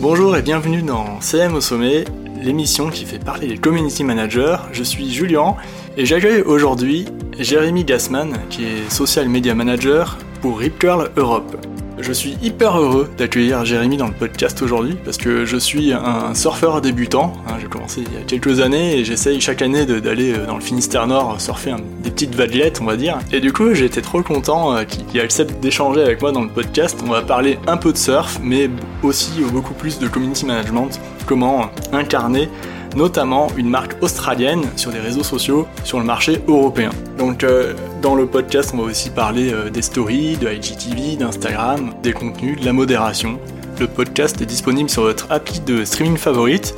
Bonjour et bienvenue dans CM au sommet, l'émission qui fait parler les community managers. Je suis Julien et j'accueille aujourd'hui Jérémy Gassman qui est social media manager pour Rip Curl Europe. Je suis hyper heureux d'accueillir Jérémy dans le podcast aujourd'hui parce que je suis un surfeur débutant. Hein, j'ai commencé il y a quelques années et j'essaye chaque année d'aller euh, dans le Finistère Nord surfer des petites vaguelettes, on va dire. Et du coup, été trop content euh, qu'il accepte d'échanger avec moi dans le podcast. On va parler un peu de surf, mais aussi beaucoup plus de community management, comment incarner notamment une marque australienne sur des réseaux sociaux sur le marché européen. Donc euh, dans le podcast, on va aussi parler euh, des stories, de IGTV, d'Instagram, des contenus, de la modération. Le podcast est disponible sur votre appli de streaming favorite.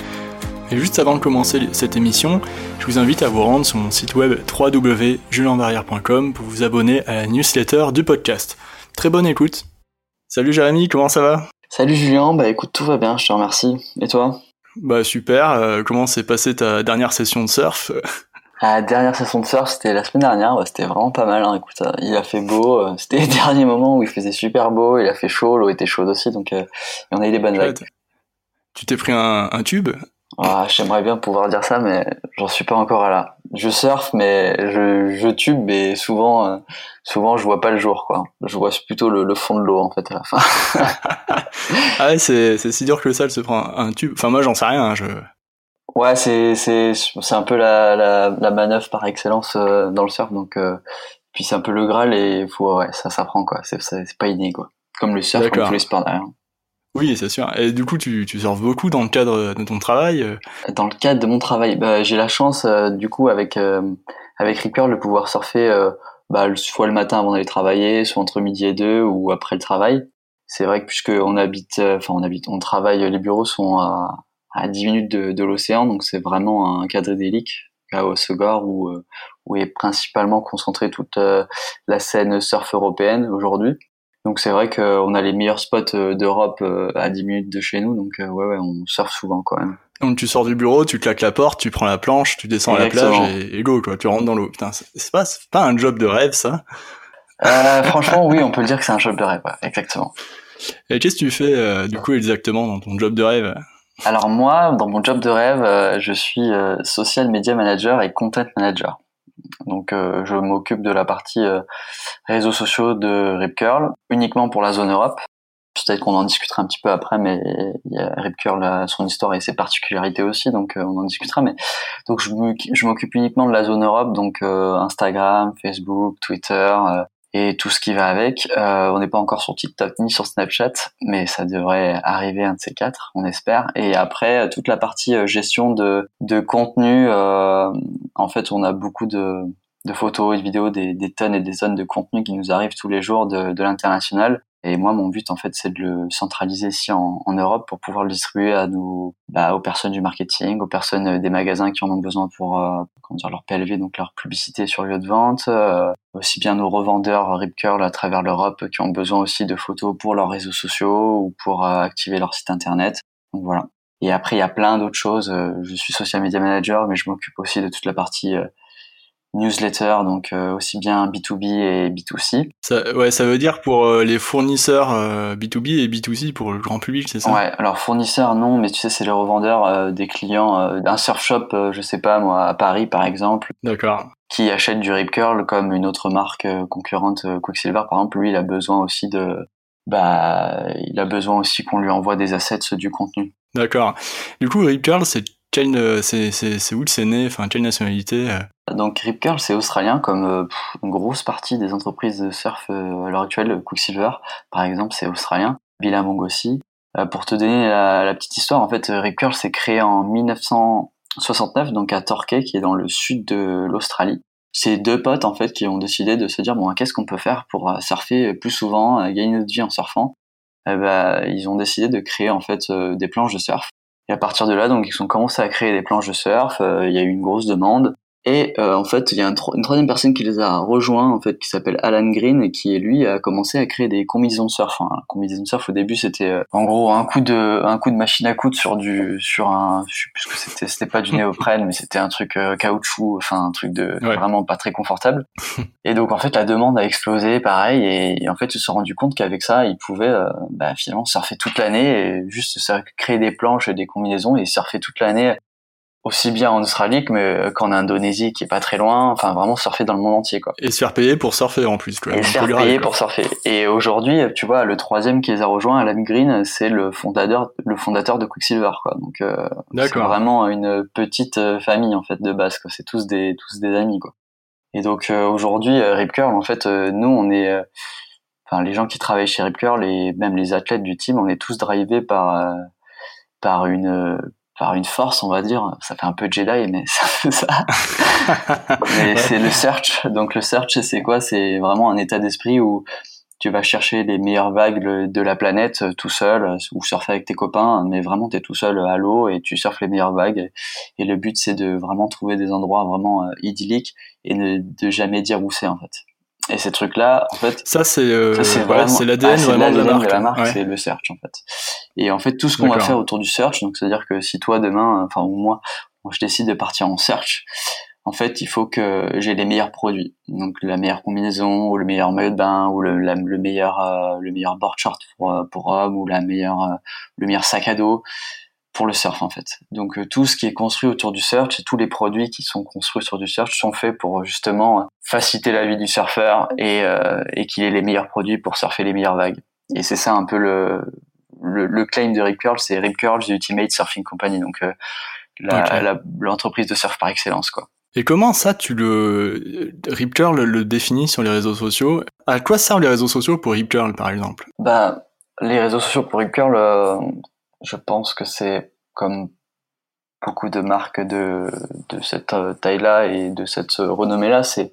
Et juste avant de commencer cette émission, je vous invite à vous rendre sur mon site web www.julienbarrière.com pour vous abonner à la newsletter du podcast. Très bonne écoute. Salut Jérémy, comment ça va? Salut Julien, bah écoute, tout va bien, je te remercie. Et toi? Bah super, euh, comment s'est passée ta dernière session de surf? La dernière session de surf, c'était la semaine dernière, c'était vraiment pas mal. Hein. Écoute, euh, il a fait beau, euh, c'était les derniers moments où il faisait super beau, il a fait chaud, l'eau était chaude aussi, donc on a eu des bonnes vagues. Tu t'es pris un, un tube? Ah, J'aimerais bien pouvoir dire ça, mais j'en suis pas encore à là. Je surfe, mais je, je tube, mais souvent, souvent je vois pas le jour, quoi. Je vois plutôt le, le fond de l'eau en fait à la fin. ah ouais, c'est c'est si dur que ça, de se prendre un tube. Enfin moi j'en sais rien. Hein, je... Ouais, c'est c'est c'est un peu la, la la manœuvre par excellence euh, dans le surf, donc euh, puis c'est un peu le graal et faut ouais ça s'apprend quoi. C'est c'est pas inné quoi. Comme le surf, comme tous les sports derrière. Oui, c'est sûr. Et du coup, tu, tu surfes beaucoup dans le cadre de ton travail euh? Dans le cadre de mon travail, bah, j'ai la chance, du coup, avec avec Ripper, de pouvoir surfer bah, soit le matin avant d'aller travailler, soit entre midi et deux ou après le travail. C'est vrai que puisque on habite, euh, enfin on habite, on travaille, les bureaux sont à, à 10 minutes de, de l'océan, donc c'est vraiment un cadre idyllique à Osegor où, euh, où est principalement concentrée toute euh, la scène surf européenne aujourd'hui. Donc c'est vrai qu'on a les meilleurs spots d'Europe à 10 minutes de chez nous, donc ouais, ouais, on surfe souvent quand même. Donc tu sors du bureau, tu claques la porte, tu prends la planche, tu descends à la plage et, go quoi, tu rentres dans l'eau. Putain, c'est pas, pas un job de rêve ça euh, Franchement, oui, on peut dire que c'est un job de rêve, exactement. Et qu'est-ce que tu fais euh, du coup exactement dans ton job de rêve? Alors moi, dans mon job de rêve, euh, je suis euh, social media manager et content manager. Donc je m'occupe de la partie réseaux sociaux de Rip Curl, uniquement pour la zone Europe. Peut-être qu'on en discutera un petit peu après, mais il y a Rip Curl, son histoire et ses particularités aussi, donc euh, on en discutera. Mais donc je m'occupe uniquement de la zone Europe, donc euh, Instagram, Facebook, Twitter euh, et tout ce qui va avec. on n'est pas encore sur TikTok ni sur Snapchat, mais ça devrait arriver un de ces quatre, on espère. Et après toute la partie gestion de, de contenu, en fait, on a beaucoup de de photos et de vidéos, des, des, tonnes et des tonnes de contenu qui nous arrivent tous les jours de, de l'international. Et moi, mon but, en fait, c'est de le centraliser ici en, en, Europe pour pouvoir le distribuer à nos, bah, aux personnes du marketing, aux personnes euh, des magasins qui en ont besoin pour, euh, comment dire, leur PLV, donc leur publicité sur lieu de vente, euh, aussi bien nos revendeurs Rip Curl à travers l'Europe qui ont besoin aussi de photos pour leurs réseaux sociaux ou pour activer leur site internet. Donc voilà. Et après, il y a plein d'autres choses. Je suis social media manager, mais je m'occupe aussi de toute la partie newsletter, donc euh, aussi bien B2B et B2C. Ça, ouais, ça veut dire pour euh, les fournisseurs B2B euh, et B2C pour le grand public, c'est ça? Ouais, alors fournisseurs non, mais tu sais, c'est les revendeurs des clients d'un surf shop, je sais pas moi, à Paris par exemple. D'accord. Qui achète du Rip Curl comme une autre marque concurrente, Quicksilver par exemple, lui, il a besoin aussi de, bah, il a besoin aussi qu'on lui envoie des assets du contenu. D'accord. Du coup, Rip Curl, c'est c'est où c'est né? Enfin, quelle nationalité donc Rip Curl, c'est australien, comme euh, une grosse partie des entreprises de surf euh, à l'heure actuelle. Quicksilver, par exemple, c'est australien. Billabong aussi. Euh, pour te donner la, petite histoire, en fait, Rip Curl s'est créé en 1969, donc à Torquay, qui est dans le sud de l'Australie. C'est deux potes, en fait, qui ont décidé de se dire, bon, qu'est-ce qu'on peut faire pour surfer plus souvent, gagner notre vie en surfant? Ben, Ils ont décidé de créer, en fait, des planches de surf. Et à partir de là, donc, ils ont commencé à créer des planches de surf. Il y a eu une grosse demande. Et euh, en fait, il y a une troisième personne qui les a rejoints, en fait, qui s'appelle Alan Green et qui lui a commencé à créer des combinaisons de surf. Hein. Combinaisons de surf au début, c'était euh, en gros un coup de un coup de machine à coudre sur du sur un je sais plus ce que c'était, c'était pas du néoprène, mais c'était un truc euh, caoutchouc, enfin un truc de vraiment pas très confortable. et donc en fait, la demande a explosé, pareil, et, en fait, ils se sont rendu compte qu'avec ça, ils pouvaient bah, finalement surfer toute l'année et juste créer des planches et des combinaisons et surfer toute l'année aussi bien en Australie qu'en Indonésie qui est pas très loin. Enfin vraiment surfer dans le monde entier quoi. Et se faire payer pour surfer en plus et se faire payer pour surfer. Et aujourd'hui tu vois le troisième qui les a rejoints Alan Green c'est le fondateur le fondateur de Quicksilver quoi. Donc euh, c'est vraiment une petite euh, famille en fait de base quoi. C'est tous des tous des amis quoi. Et donc euh, aujourd'hui Rip Curl en fait nous on est enfin les gens qui travaillent chez Rip Curl et même les athlètes du team on est tous drivés par par une par une force, on va dire. Ça fait un peu Jedi, mais c'est ça. mais c'est le search. Donc le search, c'est quoi? C'est vraiment un état d'esprit où tu vas chercher les meilleures vagues de la planète euh, tout seul euh, ou surfer avec tes copains, mais vraiment tu es tout seul à l'eau et tu surfes les meilleures vagues. Et le but, c'est de vraiment trouver des endroits vraiment euh, idylliques et de jamais dire où c'est en fait. Et ces trucs-là, en fait, ça c'est euh, c'est l'ADN ah, vraiment de la marque, c'est le search en fait. Et en fait, tout ce qu'on va faire autour du search, donc c'est-à-dire que si toi demain, enfin ou moi, je décide de partir en search, en fait, il faut que j'ai les meilleurs produits, donc la meilleure combinaison ou le meilleur maillot de bain ou le, le meilleur euh, le meilleur board short pour euh, pour homme ou la meilleure euh, le meilleur sac à dos pour le surf en fait. Donc euh, tout ce qui est construit autour du surf et tous les produits qui sont construits sur du surf sont faits pour justement faciliter la vie du surfeur et, euh, et qu'il ait les meilleurs produits pour surfer les meilleures vagues. Et c'est ça un peu le, le, claim de Rip Curl, c'est Rip Curl, the Ultimate Surfing Company, donc euh, l'entreprise de surf par excellence quoi. Et comment ça, tu le Rip Curl le définit sur les réseaux sociaux? À quoi servent les réseaux sociaux pour Rip Curl, par exemple? Bah, les réseaux sociaux pour Rip Curl, je pense que c'est comme beaucoup de marques de, de cette euh, taille-là et de cette renommée-là, c'est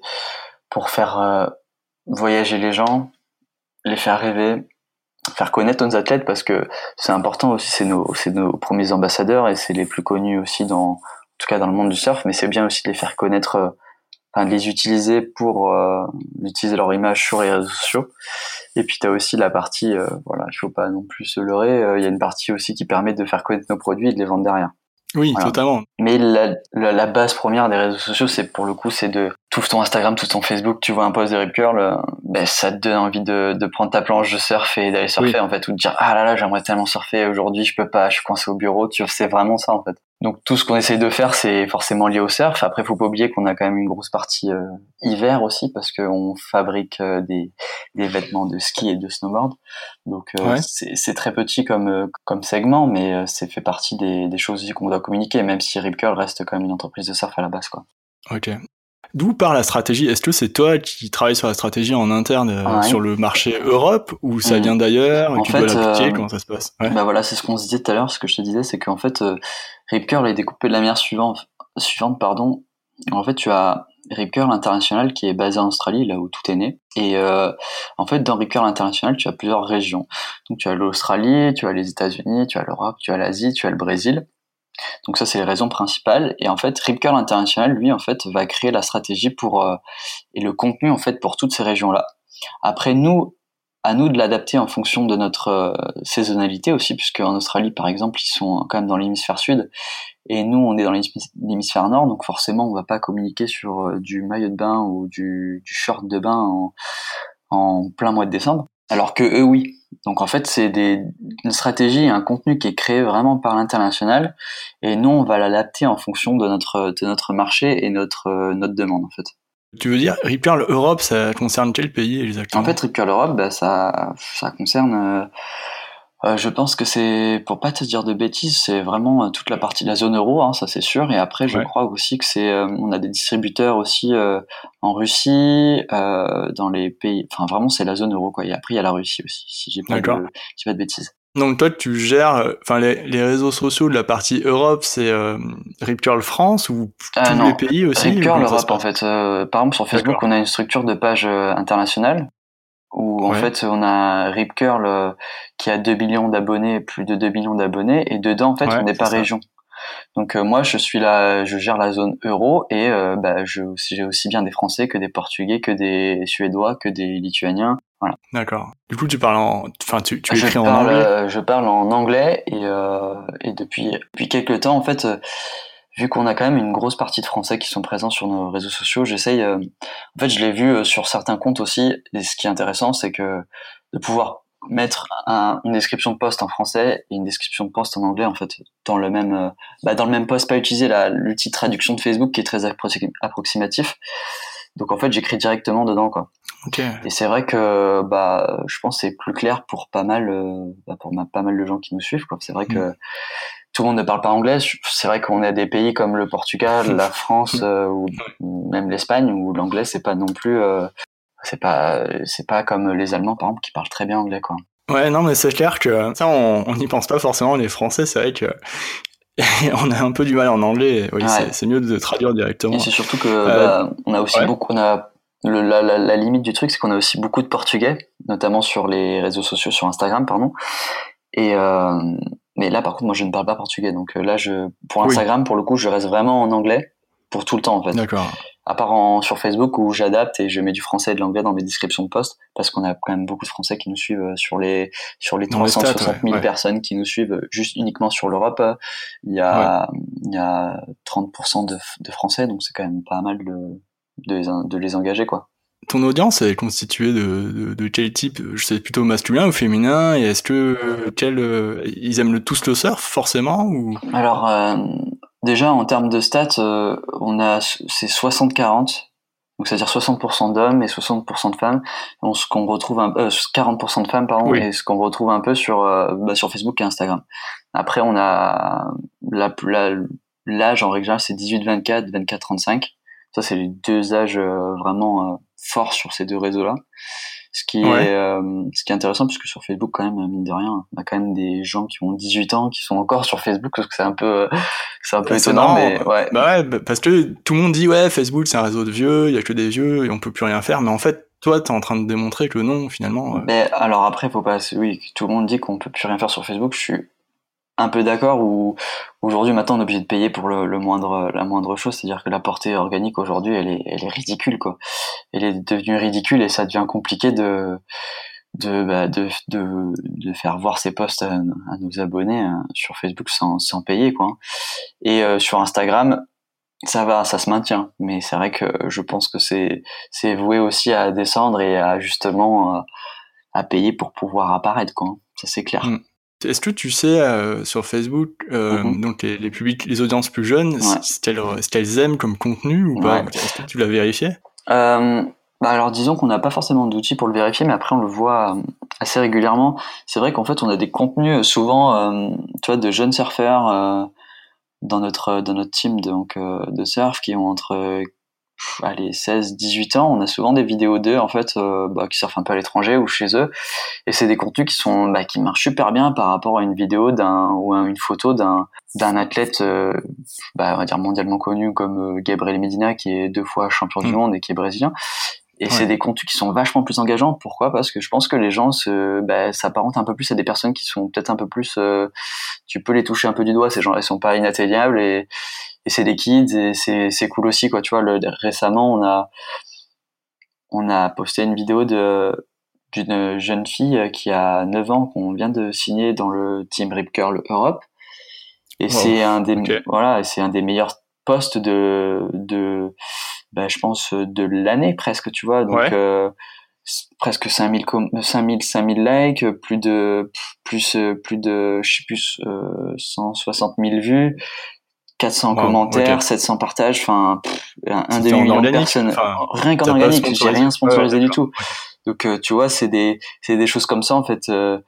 pour faire euh, voyager les gens, les faire rêver, faire connaître nos athlètes parce que c'est important aussi, c'est nos, nos premiers ambassadeurs et c'est les plus connus aussi dans, en tout cas dans le monde du surf, mais c'est bien aussi de les faire connaître, euh, enfin de les utiliser pour utiliser leur image sur les réseaux sociaux et puis tu as aussi la partie, euh, voilà, il faut pas non plus se leurrer, euh, il y a une partie aussi qui permet de faire connaître nos produits et de les vendre derrière. Oui, totalement. Mais la, la, base première des réseaux sociaux, c'est pour le coup, c'est de tout ton Instagram, tout ton Facebook, tu vois un post de Rip Curl, euh, ben, ça te donne envie de, de prendre ta planche de surf et d'aller surfer en fait, ou de dire ah là là, j'aimerais tellement surfer aujourd'hui, je peux pas, je suis coincé au bureau, tu vois, c'est vraiment ça en fait. Donc tout ce qu'on essaye de faire, c'est forcément lié au surf. Après, faut pas oublier qu'on a quand même une grosse partie euh, hiver aussi parce qu'on fabrique euh, des, des, vêtements de ski et de snowboard. Donc euh, c'est très petit comme comme segment, mais c'est fait partie des, des choses qu'on doit communiquer, même si Rip Curl reste quand même une entreprise de surf à la base, quoi. Ok. D'où part la stratégie? Est-ce que c'est toi qui travailles sur la stratégie en interne euh, sur le marché Europe ou ça mm. vient d'ailleurs Tu dois l'appliquer? euh, Comment ça se passe? Bah voilà, c'est ce qu'on se disait tout à l'heure. Ce que je te disais, c'est qu'en fait, euh, Rip Curl est découpé de la manière suivante. Suivante, pardon. En fait, tu as Rip Curl International qui est basé en Australie, là où tout est né. Et euh, en fait, dans Rip Curl International, tu as plusieurs régions. Donc, tu as l'Australie, tu as les États-Unis, tu as l'Europe, tu as l'Asie, tu as le Brésil. Donc ça, c'est les raisons principales. Et en fait, Rip Curl International, lui, en fait, va créer la stratégie pour euh, et le contenu en fait pour toutes ces régions-là. Après, nous, à nous de l'adapter en fonction de notre euh, saisonnalité aussi, puisque en Australie, par exemple, ils sont quand même dans l'hémisphère sud, et nous, on est dans l'hémisphère nord, donc forcément, on va pas communiquer sur euh, du maillot de bain ou du, short de bain en, en plein mois de décembre. Alors que eux, oui. Donc en fait, c'est une stratégie, un contenu qui est créé vraiment par l'international, et nous, on va l'adapter en fonction de notre, de notre marché et notre, notre demande, en fait. Tu veux dire, Rip Curl Europe, ça concerne quel pays exactement? En fait, Rip Curl Europe, bah, ça, ça concerne euh, euh, je pense que c'est, pour pas te dire de bêtises, c'est vraiment euh, toute la partie de la zone euro, hein, ça c'est sûr. Et après, je crois aussi que c'est, euh, on a des distributeurs aussi en Russie, dans les pays, enfin vraiment c'est la zone euro quoi. Et après il y a la Russie aussi, si j'ai pas, de, pas de bêtises. Donc toi tu gères, enfin les, les, réseaux sociaux de la partie Europe, c'est Rip Curl France ou tous les pays aussi Rip Curl Europe en fait. par exemple sur Facebook, on a une structure de page internationale où en fait on a Rip Curl euh, qui a 2 millions d'abonnés, plus de 2 millions d'abonnés, et dedans en fait on n'est pas région. Donc moi, je suis là, je gère la zone euro et bah, j'ai aussi bien des Français que des Portugais, que des Suédois, que des Lituaniens. Voilà. D'accord. Du coup, tu parles en, enfin, tu, tu écris en anglais? je parle en anglais et, et depuis depuis quelques temps, en fait vu qu'on a quand même une grosse partie de Français qui sont présents sur nos réseaux sociaux, j'essaye. Euh, en fait, je l'ai vu euh, sur certains comptes aussi. Et ce qui est intéressant, c'est que de pouvoir mettre une description de poste en français et une description de poste en anglais, en fait, dans le même, euh, bah, dans le même poste, pas utiliser l'outil de traduction de Facebook qui est très approximatif. Donc en fait, j'écris directement dedans, quoi. Et c'est vrai que bah, je pense que c'est plus clair pour pas mal, bah, pour pas mal de gens qui nous suivent, quoi. C'est vrai mm. que tout le monde ne parle pas anglais. C'est vrai qu'on a des pays comme le Portugal, la France euh, ou même l'Espagne où l'anglais c'est pas non plus euh, c'est pas c'est pas comme les Allemands par exemple qui parlent très bien anglais quoi. Ouais non mais c'est clair que ça on n'y pense pas forcément les Français c'est vrai que on a un peu du mal en anglais. Oui, c'est mieux de traduire directement. Et c'est surtout que euh, bah, on a aussi beaucoup on a le, la, la, la, limite du truc, c'est qu'on a aussi beaucoup de Portugais, notamment sur les réseaux sociaux, sur Instagram, pardon. Et, euh, mais là, par contre, moi, je ne parle pas portugais. Donc euh, là, je, pour Instagram, pour le coup, je reste vraiment en anglais pour tout le temps, en fait. D'accord. À part en, sur Facebook où j'adapte et je mets du français et de l'anglais dans mes descriptions de posts parce qu'on a quand même beaucoup de Français qui nous suivent euh, sur les sur les 360 000 personnes qui nous suivent euh, juste uniquement sur l'Europe. Il y a il y a 30% de, de Français, donc c'est quand même pas mal de de les, de les engager, quoi ton audience est constituée de, de, quel type? Je sais plutôt masculin ou féminin? Et est-ce que quel, euh, ils aiment le, tous le surf forcément ou? Alors euh, déjà en termes de stats, euh, on a c'est 60-40. Donc c'est-à-dire 60% d'hommes et 60% de femmes. On, ce qu'on retrouve un, 40% de femmes pardon et ce qu'on retrouve un peu sur bah, sur Facebook et Instagram. Après on a la l'âge en règle générale c'est 18-24, 24-35. Ça c'est les deux âges vraiment fort sur ces deux réseaux-là. Ce qui est euh, ce qui est intéressant puisque sur Facebook quand même mine de rien, on a quand même des gens qui ont 18 ans qui sont encore sur Facebook parce que c'est un peu c'est un peu étonnant mais ouais. Bah ouais bah, parce que tout le monde dit ouais Facebook c'est un réseau de vieux, il y a que des vieux et on peut plus rien faire mais en fait toi, tu es en train de démontrer que non, finalement. Euh. Mais alors après, faut pas. Oui, tout le monde dit qu'on peut plus rien faire sur Facebook. Je suis un peu d'accord où aujourd'hui maintenant on est obligé de payer pour le, moindre la moindre chose. C'est-à-dire que la portée organique aujourd'hui elle est elle est ridicule quoi. Elle est devenue ridicule et ça devient compliqué de de bah, de, de, faire voir ses posts à, nos abonnés euh, sur Facebook sans, sans payer quoi. Et euh, sur Instagram ça va ça se maintient. Mais c'est vrai que je pense que c'est c'est voué aussi à descendre et à justement euh, à payer pour pouvoir apparaître quoi. Ça c'est clair. Mm. Est-ce que tu sais euh, sur Facebook, euh, mm-hmm. donc les, les, publics, les audiences plus jeunes, ce qu'elles aiment comme contenu ou pas Est-ce que tu l'as vérifié euh, bah alors disons qu'on n'a pas forcément d'outils pour le vérifier, mais après on le voit assez régulièrement. C'est vrai qu'en fait on a des contenus souvent, tu vois, de jeunes surfeurs dans notre dans notre team donc de surf qui ont entre allez 16 18 ans on a souvent des vidéos d'eux en fait euh, bah, qui surfent un peu à l'étranger ou chez eux et c'est des contenus qui sont bah, qui marchent super bien par rapport à une vidéo d'un ou à une photo d'un d'un athlète euh, bah, on va dire mondialement connu comme euh, Gabriel Medina qui est deux fois champion du mm. monde et qui est brésilien et c'est des contenus qui sont vachement plus engageants. Pourquoi? Parce que je pense que les gens se, bah, s'apparentent un peu plus à des personnes qui sont peut-être un peu plus. tu peux les toucher un peu du doigt. Ces gens, elles sont pas inatteignables et et c'est des kids et c'est c'est cool aussi quoi tu vois le, récemment on a on a posté une vidéo de d'une jeune fille qui a 9 ans qu'on vient de signer dans le team Rip Curl Europe. Et c'est un des voilà c'est un des meilleurs postes de de bah, je pense de l'année presque tu vois. Donc euh, presque 5000 5000 5000 likes plus de plus plus de je sais plus euh, 160 000 vues 400 commentaires, 700 partages, enfin un demi-million de personnes. rien qu'en organique, j'ai rien sponsorisé du tout. Donc euh, tu vois, c'est des c'est des choses comme ça en fait. Euh,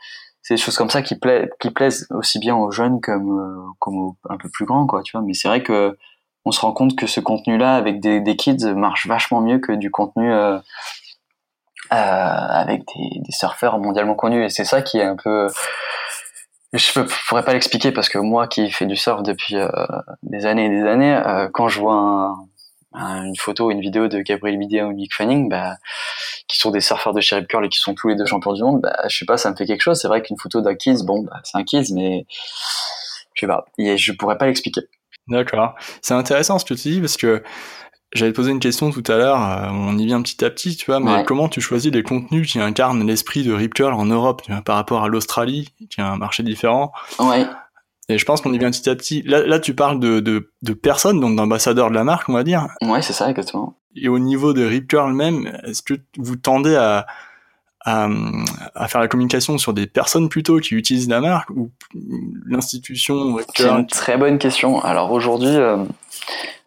c'est des choses comme ça qui plaisent qui plaisent aussi bien aux jeunes comme euh, comme aux un peu plus grands quoi. Tu vois, mais c'est vrai que on se rend compte que ce contenu-là avec des, des kids marche vachement mieux que du contenu avec des, des surfeurs mondialement connus. Et c'est ça qui est un peu je ne pourrais pas l'expliquer parce que moi qui fais du surf depuis euh, des années et des années, euh, quand je vois une photo une vidéo de Gabriel Bidia ou Mick Fanning, bah, qui sont des surfeurs de Sherry Curl et qui sont tous les deux champions du monde, bah, je sais pas, ça me fait quelque chose. C'est vrai qu'une photo d'un kids, bon, bah, c'est un kids, mais tu vas. Et je pourrais pas l'expliquer. D'accord. C'est intéressant ce que tu dis parce que j'avais posé une question tout à l'heure, euh, on y vient petit à petit, tu vois, mais comment tu choisis les contenus qui incarnent l'esprit de Rip Curl en Europe, tu vois, par rapport à l'Australie, qui a un marché différent? Ouais. Et je pense qu'on y vient petit à petit. Là, là tu parles de, de, de personnes, donc d'ambassadeurs de la marque, on va dire. Ouais, c'est ça, exactement. Et au niveau de Rip Curl même, est-ce que vous tendez à, à, à, faire la communication sur des personnes plutôt qui utilisent la marque ou l'institution C'est une très bonne question. Alors aujourd'hui, euh,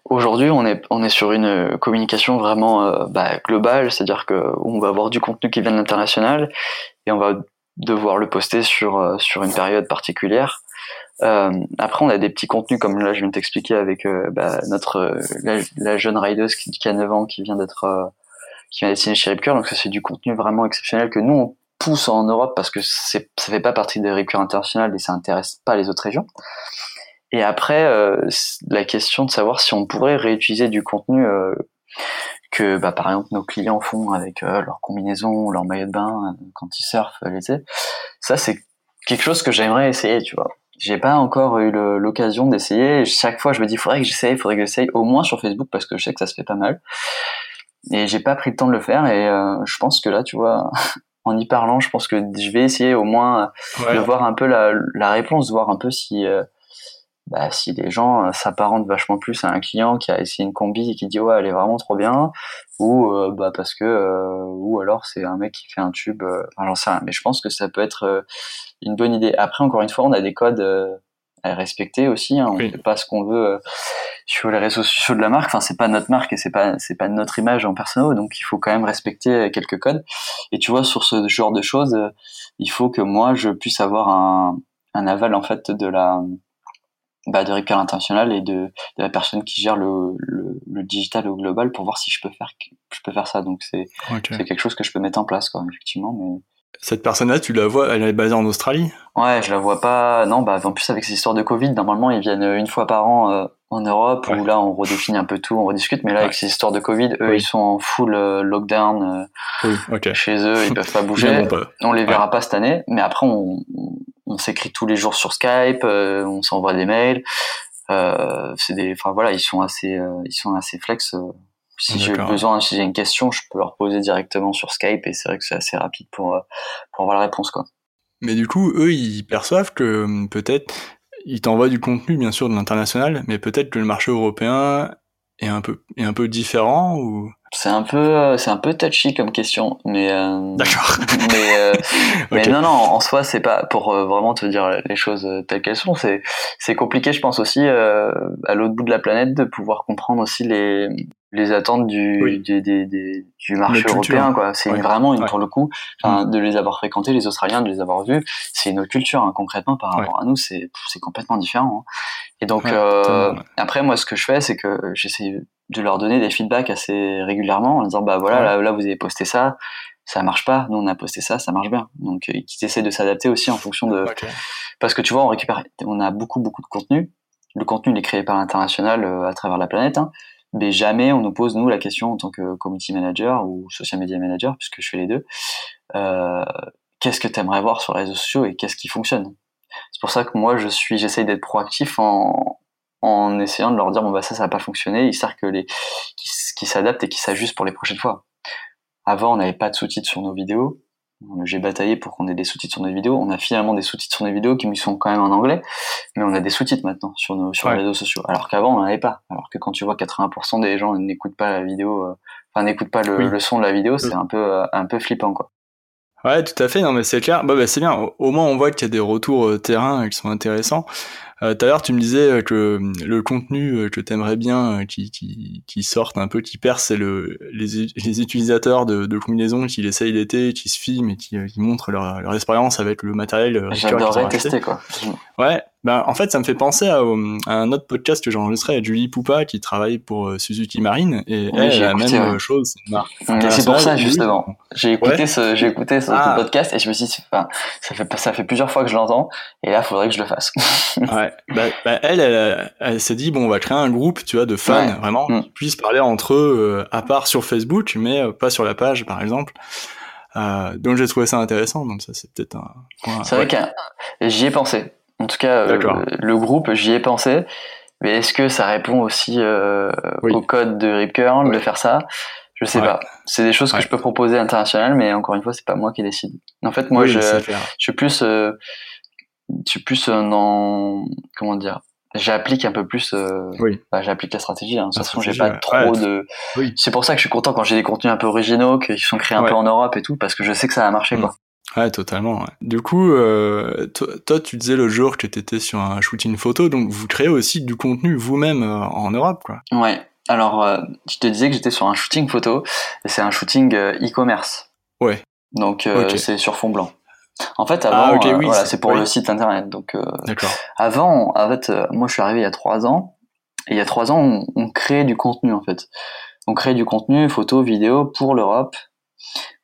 aujourd'hui on est on est sur une communication vraiment euh, bah, globale, c'est-à-dire que on va avoir du contenu qui vient de l'international et on va devoir le poster sur euh, sur une période particulière. Euh, après, on a des petits contenus comme là, je viens de t'expliquer avec bah, notre la, jeune rideuse qui, a 9 ans, qui vient d'être qui chez Ripcure. Donc c'est du contenu vraiment exceptionnel que nous on pousse en Europe parce que ça fait pas partie des Ripcure internationales et ça intéresse pas les autres régions. Et après, euh, la question de savoir si on pourrait réutiliser du contenu euh, que, bah, par exemple, nos clients font avec euh, leur combinaison, leur maillot de bain quand ils surfent l'été, ça c'est quelque chose que j'aimerais essayer, tu vois. J'ai pas encore eu l'occasion d'essayer. Chaque fois, je me dis, faudrait que j'essaye, faudrait que j'essaye, au moins sur Facebook parce que je sais que ça se fait pas mal. Et j'ai pas pris le temps de le faire et je pense que là, tu vois, en y parlant, je pense que je vais essayer au moins de voir un peu la, la réponse, de voir un peu si bah, si les gens euh, s'apparentent vachement plus à un client qui a essayé une combi et qui dit ouais elle est vraiment trop bien ou euh, bah parce que euh, ou alors c'est un mec qui fait un tube j'en sais rien mais je pense que ça peut être une bonne idée. Après encore une fois on a des codes à respecter aussi hein. on fait pas ce qu'on veut sur les réseaux sociaux de la marque. Enfin c'est pas notre marque et c'est pas c'est pas notre image en personnel donc il faut quand même respecter quelques codes. Et tu vois sur ce genre de choses il faut que moi je puisse avoir un un aval en fait de la bah, de Ripcurl International et de, de, la personne qui gère le, le, le, digital au global pour voir si je peux faire je peux faire ça donc c'est okay. c'est quelque chose que je peux mettre en place quoi effectivement mais cette personne-là, tu la vois, elle est basée en Australie? Ouais, je la vois pas. Non, bah en plus avec ces histoires de Covid, normalement ils viennent une fois par an euh, en Europe ouais. où là on redéfinit un peu tout, on rediscute. Mais là ouais. avec ces histoires de Covid, eux oui. ils sont en full euh, lockdown euh, oui, okay. chez eux, ils peuvent pas bouger. On les verra ouais. pas cette année, mais après on, on s'écrit tous les jours sur Skype, euh, on s'envoie des mails. Euh, c'est des, enfin voilà, ils sont assez, euh, ils sont assez flex. Si j'ai besoin, si j'ai une question, je peux leur poser directement sur Skype et c'est vrai que c'est assez rapide pour pour avoir la réponse quoi. Mais du coup, eux, ils perçoivent que hum, peut-être ils t'envoient du contenu, bien sûr, de l'international, mais peut-être que le marché européen est un peu est un peu différent ou c'est un peu c'est un peu touchy comme question mais euh, d'accord mais, euh, mais okay. non non en soi c'est pas pour euh, vraiment te dire les choses telles qu'elles sont c'est c'est compliqué je pense aussi euh, à l'autre bout de la planète de pouvoir comprendre aussi les les attentes du Oui. du, des- des- du marché culture. européen quoi c'est Ouais. vraiment une Ouais. pour le coup enfin, de les avoir fréquentés les Australiens de les avoir vus c'est une autre culture hein, concrètement par rapport à nous c'est c'est complètement différent hein. et donc euh, après moi ce que je fais c'est que j'essaie de leur donner des feedbacks assez régulièrement en disant bah voilà là, là vous avez posté ça ça marche pas nous on a posté ça ça marche bien. Donc euh, qu'ils essaient de s'adapter aussi en fonction de parce que tu vois on récupère on a beaucoup beaucoup de contenu. Le contenu il est créé par l'international euh, à travers la planète hein, mais jamais on nous pose nous la question en tant que community manager ou social media manager puisque je fais les deux euh, qu'est-ce que tu aimerais voir sur les réseaux sociaux et qu'est-ce qui fonctionne? C'est pour ça que moi je suis j'essaye d'être proactif en en essayant de leur dire bon bah ça ça n'a pas fonctionné. Histoire que les qui, qui s'adaptent et qui s'ajustent pour les prochaines fois. Avant on n'avait pas de sous-titres sur nos vidéos. J'ai bataillé pour qu'on ait des sous-titres sur nos vidéos. On a finalement des sous-titres sur nos vidéos qui sont quand même en anglais mais on a des sous-titres maintenant sur nos sur Ouais. les réseaux sociaux. Alors qu'avant on n'en avait pas. Alors que quand tu vois 80% des gens n'écoutent pas la vidéo euh, enfin n'écoutent pas le, Oui. le son de la vidéo c'est Mm. un peu euh, un peu flippant quoi Ouais, tout à fait. Non, mais c'est clair. Bah, bah, c'est bien. Au, au moins, on voit qu'il y a des retours euh, terrain euh, qui sont intéressants. Euh, Tout à l'heure, tu me disais que le contenu que t'aimerais bien qui, qui, qui sorte un peu, qui perce, c'est le, les, les utilisateurs de, de combinaisons qui l'essayent l'été, qui se filment et qui, qui montrent leur, leur expérience avec le matériel j'adorerais tester quoi Ouais, ben en fait ça me fait penser à, à un autre podcast que j'ai enregistré avec Julie Poupa qui travaille pour euh, Suzuki Marine et Oui, elle la écouté, même ouais. euh, chose. c'est c'est pour ça justement. oui. J'ai écouté Ouais. ce, j'ai écouté ce Ah. podcast et je me suis dit, enfin, ça fait ça fait plusieurs fois que je l'entends et là, il faudrait que je le fasse. Ouais, bah, bah, elle, elle, elle s'est dit bon on va créer un groupe tu vois de fans Ouais. vraiment Mm. qui puissent parler entre eux euh, à part sur Facebook mais euh, pas sur la page par exemple. Euh, donc j'ai trouvé ça intéressant donc ça c'est peut-être un. C'est vrai que j'y ai pensé. En tout cas, le groupe, j'y ai pensé. Mais est-ce que ça répond aussi au code de Rip Curl de faire ça? Je sais pas. C'est des choses que je peux proposer internationales, mais encore une fois, c'est pas moi qui décide. En fait, moi, je, je, suis plus, euh, je suis plus euh, dans, comment dire, j'applique un peu plus. Euh, oui. Bah, j'applique la stratégie. Hein. De toute façon, j'ai pas trop de. Oui. C'est pour ça que je suis content quand j'ai des contenus un peu originaux, qui sont créés un peu en Europe et tout, parce que je sais que ça va marcher, quoi. Ouais, totalement. Du coup, euh, toi, tu disais le jour que tu étais sur un shooting photo, donc vous créez aussi du contenu vous-même en Europe, quoi. Ouais. Alors, euh, je te disais que j'étais sur un shooting photo, et c'est un shooting euh, e-commerce. Ouais. Donc, euh, c'est sur fond blanc. En fait, avant, ah, voilà, c'est pour le site internet. Donc, avant, en fait, moi, je suis arrivé il y a trois ans, et il y a trois ans, on, on crée du contenu, en fait. On crée du contenu, photo, vidéo, pour l'Europe.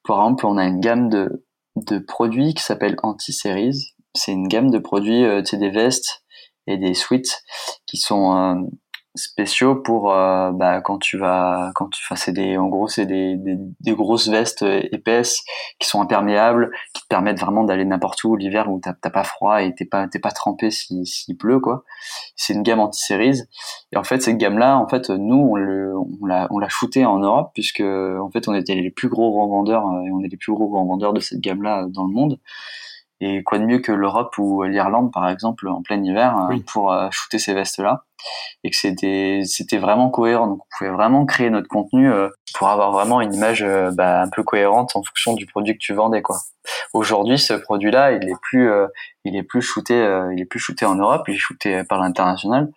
Par exemple, on a une gamme de, de produits qui s'appelle Anti-Series. C'est une gamme de produits, tu sais, des vestes et des suites qui sont spéciaux pour euh, bah, quand tu vas quand tu enfin c'est des en gros c'est des, des, des, grosses vestes épaisses qui sont imperméables qui te permettent vraiment d'aller n'importe où l'hiver où t'as pas froid et t'es pas t'es pas trempé s'il si pleut quoi. C'est une gamme anti-séries et en fait cette gamme là en fait nous on le on l'a on l'a shooté en Europe puisque en fait on était les plus gros revendeurs euh, et on est les plus gros revendeurs de cette gamme là dans le monde et quoi de mieux que l'Europe ou l'Irlande, par exemple, en plein hiver, euh, pour euh, shooter ces vestes-là. Et que c'était, c'était vraiment cohérent. Donc, on pouvait vraiment créer notre contenu euh, pour avoir vraiment une image bah, un peu cohérente en fonction du produit que tu vendais, quoi. Aujourd'hui, ce produit-là, il est plus, il est plus shooté, il est plus shooté en Europe, il est shooté par l'international.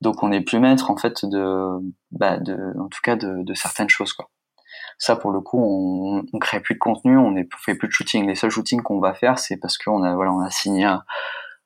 Donc, on n'est plus maître, en fait, de, bah, de, en tout cas, de, de certaines choses, quoi. Ça, pour le coup, on, on crée plus de contenu, on ne fait plus de shooting. Les seuls shootings qu'on va faire, c'est parce qu'on a, voilà, on a signé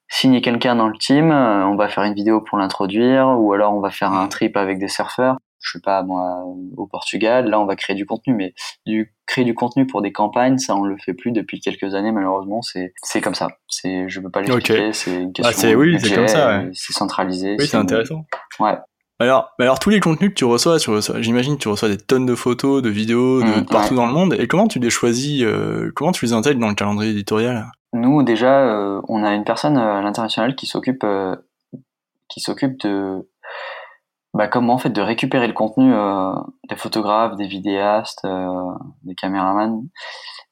signé quelqu'un dans le team, euh, on va faire une vidéo pour l'introduire, ou alors on va faire un trip avec des surfeurs. Je sais pas, moi, au Portugal, là, on va créer du contenu, mais du créer du contenu pour des campagnes, ça, on le fait plus depuis quelques années, malheureusement. C'est, c'est comme ça. C'est, je peux pas l'expliquer. C'est une ah, question. oui, c'est comme ça. C'est centralisé. Oui, c'est intéressant. Ouais. Alors, alors tous les contenus que tu reçois, j'imagine que tu reçois des tonnes de photos, de vidéos de, mm, partout dans le monde. Et comment tu les choisis euh, Comment tu les intègres dans le calendrier éditorial? Nous, déjà, euh, on a une personne euh, à l'international qui s'occupe, qui s'occupe de, bah, comment en fait de récupérer le contenu des photographes, des vidéastes, des caméramans,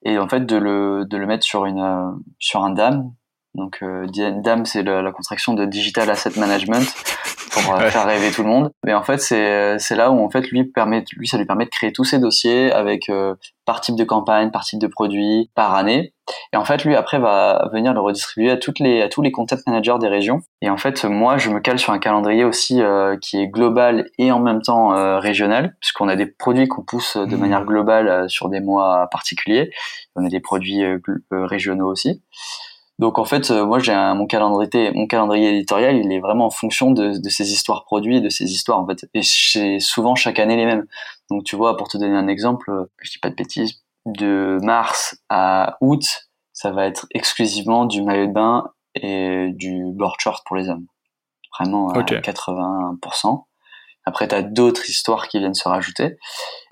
et en fait de le, de le mettre sur une, sur un DAM. Donc, DAM, c'est la contraction de Digital Asset Management pour euh, faire rêver tout le monde. Mais en fait, c'est c'est là où en fait lui permet lui ça lui permet de créer tous ses dossiers avec euh, par type de campagne, par type de produit, par année. Et en fait, lui après va venir le redistribuer à toutes les à tous les content managers des régions. Et en fait, moi, je me cale sur un calendrier aussi euh, qui est global et en même temps euh, régional, puisqu'on a des produits qu'on pousse de mmh. manière globale sur des mois particuliers. On a des produits régionaux aussi. Donc en fait, euh, moi j'ai mon calendrier, mon calendrier éditorial, il est vraiment en fonction de, ces histoires produits, de ces histoires en fait. Et c'est souvent chaque année les mêmes. Donc tu vois, pour te donner un exemple, je dis pas de bêtises, de mars à août, ça va être exclusivement du maillot de bain et du board short pour les hommes. Vraiment à 80%. Après, tu as d'autres histoires qui viennent se rajouter.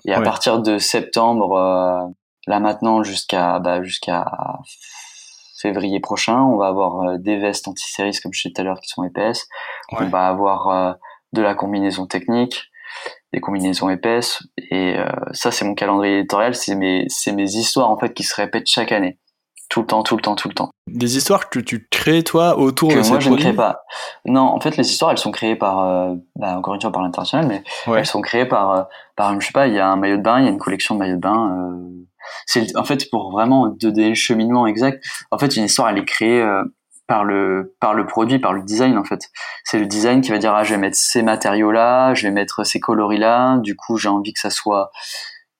Et à partir de septembre, euh, là maintenant jusqu'à bah, jusqu'à février prochain. On va avoir euh, des vestes anti-séries, comme je disais tout à l'heure, qui sont épaisses. On va avoir euh, de la combinaison technique, des combinaisons épaisses. Et euh, ça, c'est mon calendrier éditorial. C'est mes, c'est mes histoires, en fait, qui se répètent chaque année. Tout le temps, tout le temps, tout le temps. Des histoires que tu crées, toi, autour que de moi, je ne crée pas. Non, en fait, les histoires, elles sont créées par, bah, encore une fois, par l'international, mais elles sont créées par, par, je sais pas, il y a un maillot de bain, il y a une collection de maillots de bain, c'est en fait pour vraiment donner le cheminement exact. En fait, une histoire elle est créée euh, par le par le produit, par le design en fait. C'est le design qui va dire ah je vais mettre ces matériaux là, je vais mettre ces coloris là. Du coup, j'ai envie que ça soit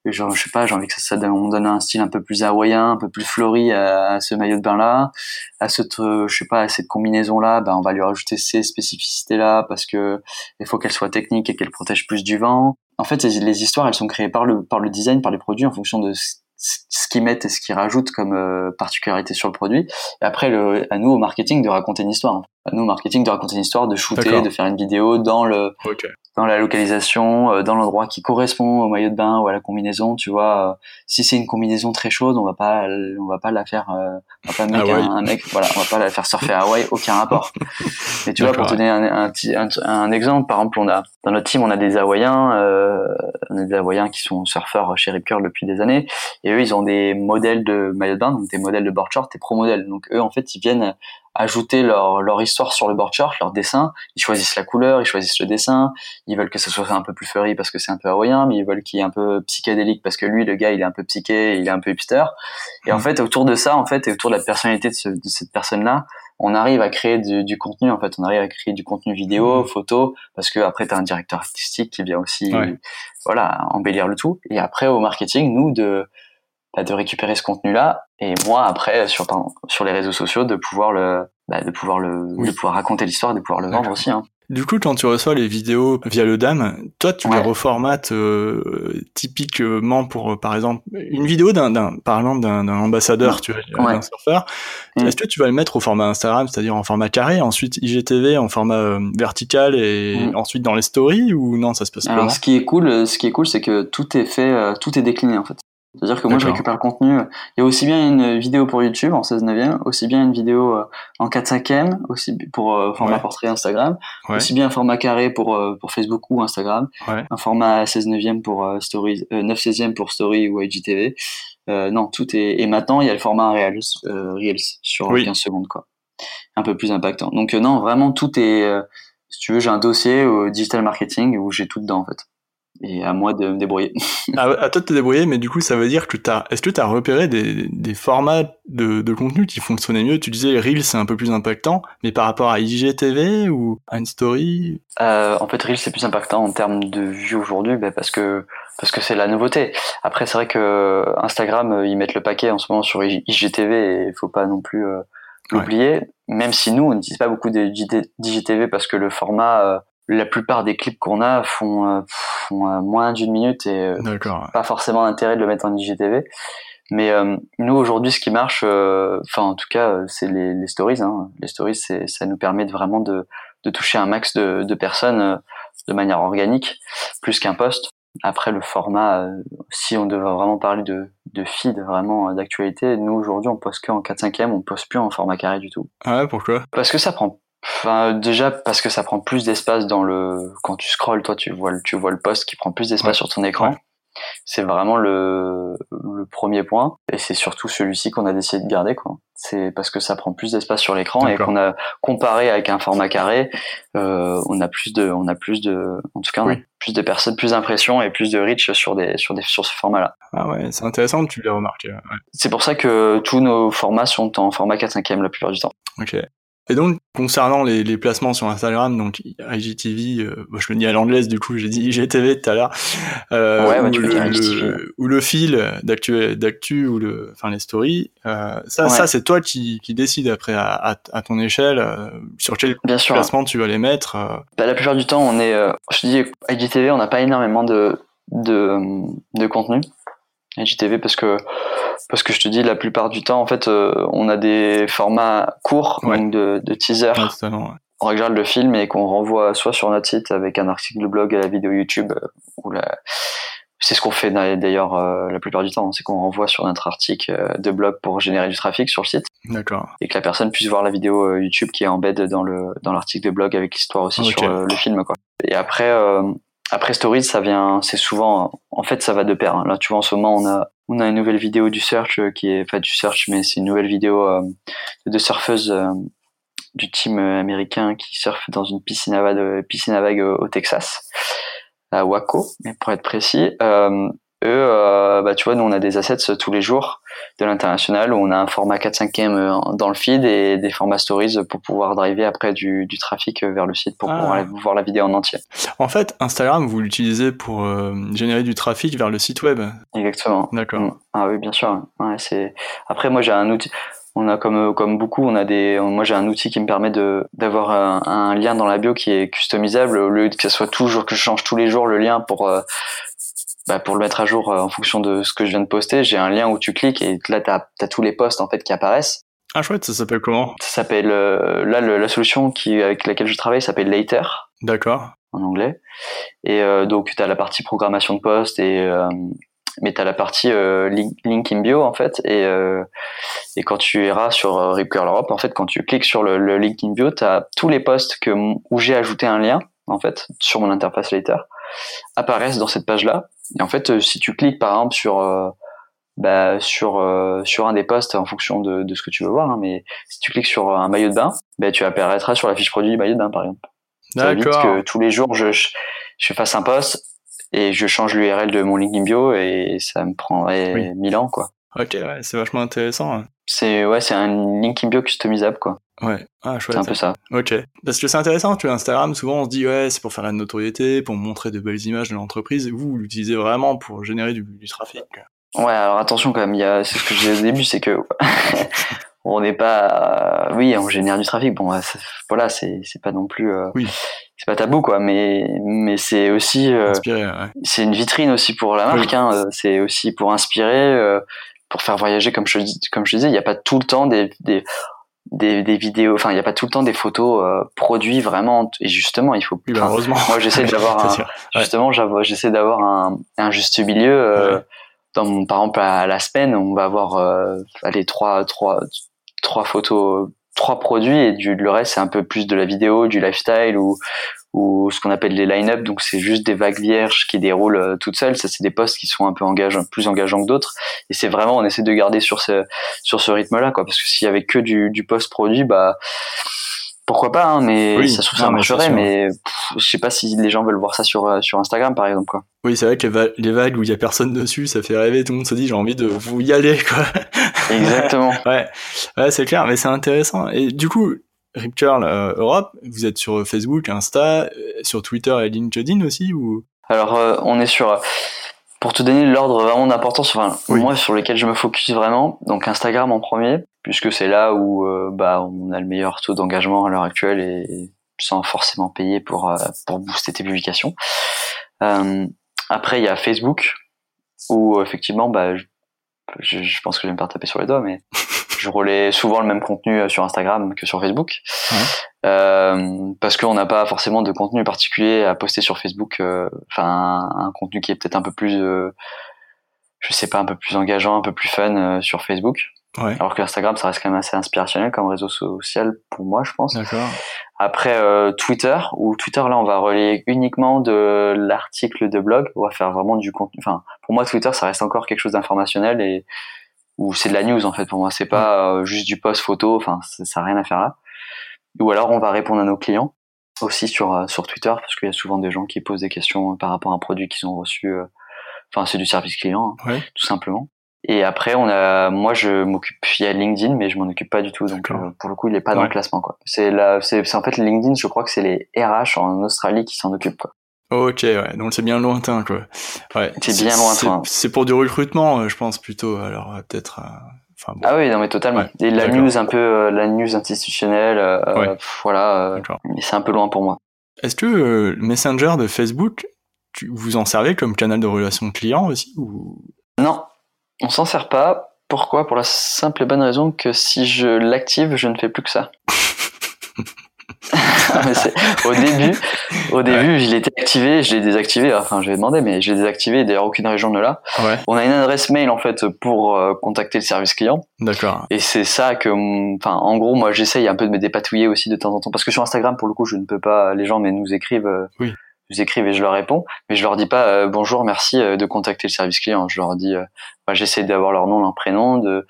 genre je sais pas j'ai envie que ça, ça on donne un style un peu plus hawaïen un peu plus fleuri à, ce maillot de bain là à cette je sais pas à cette combinaison là ben on va lui rajouter ces spécificités là parce que il faut qu'elle soit technique et qu'elle protège plus du vent en fait les histoires elles sont créées par le par le design par les produits en fonction de ce qu'ils mettent et ce qu'ils rajoutent comme euh, particularité sur le produit. Et après, le, à nous au marketing de raconter une histoire. À nous au marketing de raconter une histoire, de shooter, de faire une vidéo dans le dans la localisation, euh, dans l'endroit qui correspond au maillot de bain ou à la combinaison. Tu vois, euh, si c'est une combinaison très chaude, on va pas, on va pas la faire, euh, on va pas mettre un, mec, voilà, on va pas la faire surfer à Hawaï, aucun rapport. Mais tu vois, pour te donner un, un, un, un, exemple, par exemple, on a dans notre team, on a des Hawaïens, euh, on a des Hawaïens qui sont surfeurs chez Rip Curl depuis des années, et eux, ils ont des modèles de maillot de bain, donc des modèles de board short, des pro modèles. Donc eux, en fait, ils viennent ajouter leur, leur histoire sur le board short, leur dessin. Ils choisissent la couleur, ils choisissent le dessin. Ils veulent que ça soit un peu plus furry parce que c'est un peu hawaïen, mais ils veulent qu'il y ait un peu psychédélique parce que lui, le gars, il est un peu psyché, il est un peu hipster. Et en mm. fait, autour de ça, en fait, et autour de la personnalité de, de cette personne-là, on arrive à créer du, du, contenu. En fait, on arrive à créer du contenu vidéo, mm. photo, parce que après, t'as un directeur artistique qui vient aussi, voilà, embellir le tout. Et après, au marketing, nous, de bah, de récupérer ce contenu-là et moi après sur sur les réseaux sociaux de pouvoir le bah, de pouvoir le de pouvoir raconter l'histoire, de pouvoir le vendre aussi. Hein. Du coup, quand tu reçois les vidéos via le DAM, toi, tu les reformates euh, typiquement pour, par exemple, une vidéo d'un, d'un par exemple, d'un, ambassadeur, tu vois, d'un surfeur. Mm. Est-ce que tu vas le mettre au format Instagram, c'est-à-dire en format carré, ensuite IGTV en format euh, vertical et mm. ensuite dans les stories ou non, ça se passe Alors, ce qui est cool, ce qui est cool, c'est que tout est fait, euh, tout est décliné en fait. C'est-à-dire que moi, je récupère le contenu. Il y a aussi bien une vidéo pour YouTube en 16 neuvième, aussi bien une vidéo euh, en 4 5e, aussi pour euh, format portrait Instagram, aussi bien un format carré pour, euh, pour Facebook ou Instagram, un format 16 neuvième pour Stories, 9 16e pour Story ou IGTV. non, tout est. Et maintenant, il y a le format Reels, Reels sur 15 secondes, quoi. Un peu plus impactant. Donc, non, vraiment, tout est. si tu veux, j'ai un dossier au digital marketing où j'ai tout dedans, en fait et à moi de me débrouiller. à, à, toi de te débrouiller, mais du coup, ça veut dire que tu as. Est-ce que tu as repéré des, des formats de, de, contenu qui fonctionnaient mieux? Tu disais Reel, c'est un peu plus impactant, mais par rapport à IGTV ou à une story euh, En fait, Reel, c'est plus impactant en termes de vues aujourd'hui, bah, parce que parce que c'est la nouveauté. Après, c'est vrai que Instagram, euh, ils mettent le paquet en ce moment sur IGTV et il faut pas non plus euh, l'oublier. Même si nous, on n'utilise pas beaucoup d'IGTV parce que le format euh, la plupart des clips qu'on a font, euh, font euh, moins d'une minute et euh, pas forcément d'intérêt de le mettre en IGTV. Mais nous aujourd'hui, ce qui marche, enfin en tout cas, c'est les, les, stories. Hein. Les stories, ça nous permet de vraiment de, de toucher un max de, de personnes de manière organique, plus qu'un post. Après le format, si on devait vraiment parler de, de feed vraiment d'actualité, nous aujourd'hui on poste que en 4 5 e on poste plus en format carré du tout. Ah ouais, pourquoi? Parce que ça prend Enfin, déjà parce que ça prend plus d'espace dans le quand tu scrolles, toi tu vois le tu vois le post qui prend plus d'espace sur ton écran. C'est vraiment le, le premier point et c'est surtout celui-ci qu'on a décidé de garder quoi. C'est parce que ça prend plus d'espace sur l'écran et qu'on a comparé avec un format carré, euh, on a plus de on a plus de en tout cas plus de personnes, plus d'impressions et plus de reach sur des sur des sur ce format-là. Ah ouais, c'est intéressant tu l'aies remarqué. C'est pour ça que tous nos formats sont en format 4 5 e la plupart du temps. Ok. Et donc, concernant les, les, placements sur Instagram, donc IGTV, euh, je le dis à l'anglaise, du coup, j'ai dit IGTV tout à l'heure, euh, ouais, ou, le, ou, le, fil d'actu, d'actu ou le, enfin les stories, euh, ça, ça c'est toi qui, qui décides après à, à, ton échelle euh, sur quel Bien placement tu vas les mettre. Bah, la plupart du temps, on est, je dis IGTV, on n'a pas énormément de, de, de contenu. IGTV parce que parce que je te dis la plupart du temps en fait euh, on a des formats courts donc de, de teaser. On regarde le film et qu'on renvoie soit sur notre site avec un article de blog à la vidéo YouTube euh, ou la c'est ce qu'on fait d'ailleurs euh, la plupart du temps c'est qu'on renvoie sur notre article de blog pour générer du trafic sur le site. D'accord. Et que la personne puisse voir la vidéo YouTube qui est embed dans le dans l'article de blog avec l'histoire aussi sur le film quoi. Et après après Stories, ça vient, c'est souvent, en fait, ça va de pair. Hein. Là, tu vois, en ce moment, on a, on a une nouvelle vidéo du search euh, qui est, pas du search, mais c'est une nouvelle vidéo euh, de surfeuses euh, du team américain qui surfe dans une piscine à vague, piscine à au Texas, à Waco, mais pour être précis. Euh, eux, euh, bah, tu vois, nous, on a des assets euh, tous les jours de l'international où on a un format 4-5e euh, dans le feed et des formats stories pour pouvoir driver après du, du trafic vers le site pour ah. pouvoir aller voir la vidéo en entier. En fait, Instagram, vous l'utilisez pour générer du trafic vers le site web. Exactement. D'accord. Mm. Ah oui, bien sûr. Ouais, c'est. Après, moi, j'ai un outil. On a comme comme beaucoup, on a des. Moi, j'ai un outil qui me permet de d'avoir un, un, lien dans la bio qui est customisable au lieu que ce soit toujours que je change tous les jours le lien pour bah, pour le mettre à jour euh, en fonction de ce que je viens de poster, j'ai un lien où tu cliques et là, tu as, tous les posts en fait qui apparaissent. Ah chouette, ça s'appelle comment? Ça s'appelle euh, là le, la solution qui avec laquelle je travaille s'appelle Later. D'accord. en anglais. Et donc tu as la partie programmation de poste et mais tu as la partie link, in bio en fait et et quand tu iras sur Rip Curl Europe en fait quand tu cliques sur le, le link in bio tu as tous les posts que où j'ai ajouté un lien en fait sur mon interface later apparaissent dans cette page là et en fait si tu cliques par exemple sur bah, sur euh, sur un des postes en fonction de, de ce que tu veux voir. Hein, mais si tu cliques sur un maillot de bain, bah, tu apparaîtras sur la fiche produit maillot de bain par exemple. Ça évite que tous les jours je, je, fasse un post et je change l'URL de mon LinkedIn bio et ça me prendrait 1000 ans quoi. Ok, ouais, c'est vachement intéressant. C'est ouais, c'est un LinkedIn bio customisable quoi. Ouais, ah, chouette. C'est un peu ça. Ok. Parce que c'est intéressant, tu vois, Instagram, souvent on se dit, ouais, c'est pour faire la notoriété, pour montrer de belles images de l'entreprise. Vous, vous l'utilisez vraiment pour générer du, du trafic. Ouais, alors attention quand même, il y a, c'est ce que je disais au début, c'est que on n'est pas, oui, on génère du trafic. Bon, voilà, c'est c'est pas non plus, euh, oui. c'est pas tabou quoi, mais mais c'est aussi, euh, ouais. c'est une vitrine aussi pour la marque. Hein, euh, c'est aussi pour inspirer, euh, pour faire voyager, comme je comme je disais, il n'y a pas tout le temps des, des des, des vidéos, enfin il n'y a pas tout le temps des photos euh, produits vraiment et justement il faut plus. heureusement. Moi j'essaie d'avoir un, justement j'essaie d'avoir un, un juste milieu. Euh, dans, par exemple à la semaine on va avoir euh, allez trois trois trois photos trois produits et du le reste c'est un peu plus de la vidéo du lifestyle ou ou ce qu'on appelle les line-up. Donc c'est juste des vagues vierges qui déroulent euh, toutes seules. Ça c'est des posts qui sont un peu engageants plus engageants que d'autres. Et c'est vraiment on essaie de garder sur ce sur ce rythme là quoi. Parce que s'il y avait que du du post produit bah pourquoi pas, hein, mais ça se trouve ça marcherait, mais je sais pas si les gens veulent voir ça sur euh, sur Instagram par exemple quoi. Oui, c'est vrai que les, vagues où il y a personne dessus, ça fait rêver, tout le monde se dit j'ai envie de vous y aller quoi. Exactement. ouais, ouais c'est clair, mais c'est intéressant. Et du coup, Rip Curl euh, Europe, vous êtes sur Facebook, Insta, euh, sur Twitter et LinkedIn aussi ou? Alors on est sur pour te donner l'ordre vraiment d'importance, enfin moi sur lequel je me focus vraiment, donc Instagram en premier, puisque c'est là où euh, bah on a le meilleur taux d'engagement à l'heure actuelle et sans forcément payer pour euh, pour booster tes publications. Euh, après il y a Facebook où effectivement bah je, je pense que je vais me faire taper sur les doigts, mais je relais souvent le même contenu sur Instagram que sur Facebook. Euh, parce qu'on n'a pas forcément de contenu particulier à poster sur Facebook. Euh, enfin, un, contenu qui est peut-être un peu plus, euh, je sais pas, un peu plus engageant, un peu plus fun sur Facebook. Ouais. Alors que Instagram, ça reste quand même assez inspirationnel comme réseau social pour moi, je pense. D'accord. Après Twitter, où Twitter là, on va relayer uniquement de l'article de blog. On va faire vraiment du contenu. Enfin, pour moi, Twitter, ça reste encore quelque chose d'informationnel et où c'est de la news en fait. Pour moi, c'est pas juste du post photo. Enfin, ça n'a rien à faire là ou alors on va répondre à nos clients aussi sur euh, sur Twitter parce qu'il y a souvent des gens qui posent des questions par rapport à un produit qu'ils ont reçu. Euh, enfin, c'est du service client, hein, tout simplement. Et après, on a, moi, je m'occupe, il y a LinkedIn, mais je m'en occupe pas du tout. Donc, euh, pour le coup, il est pas dans le classement, quoi. C'est la, c'est, en fait LinkedIn. Je crois que c'est les RH en Australie qui s'en occupent, quoi. Ok, ouais. Donc c'est bien lointain, quoi. Ouais. C'est bien lointain. C'est pour du recrutement, je pense plutôt. Alors peut-être. Ah oui, non mais totalement. Et la news un peu, euh, la news institutionnelle, euh, euh, voilà. mais c'est un peu loin pour moi. Est-ce que Messenger de Facebook, tu, vous en servez comme canal de relation client aussi ou? Non, on s'en sert pas. Pourquoi? Pour la simple et bonne raison que si je l'active, je ne fais plus que ça. au début, au début, je l'ai activé, je l'ai désactivé. Enfin, je vais demander, mais je l'ai désactivé. D'ailleurs, aucune région ne l'a. Ouais. On a une adresse mail en fait pour euh, contacter le service client. D'accord. Et c'est ça que, enfin, en gros, moi, j'essaye un peu de me dépatouiller aussi de temps en temps, parce que sur Instagram, pour le coup, je ne peux pas. Les gens, mais nous écrivent. Euh, oui. Nous écrivent et je leur réponds, mais je leur dis pas euh, bonjour, merci de contacter le service client. Je leur dis, bah, j'essaie d'avoir leur nom, leur prénom, de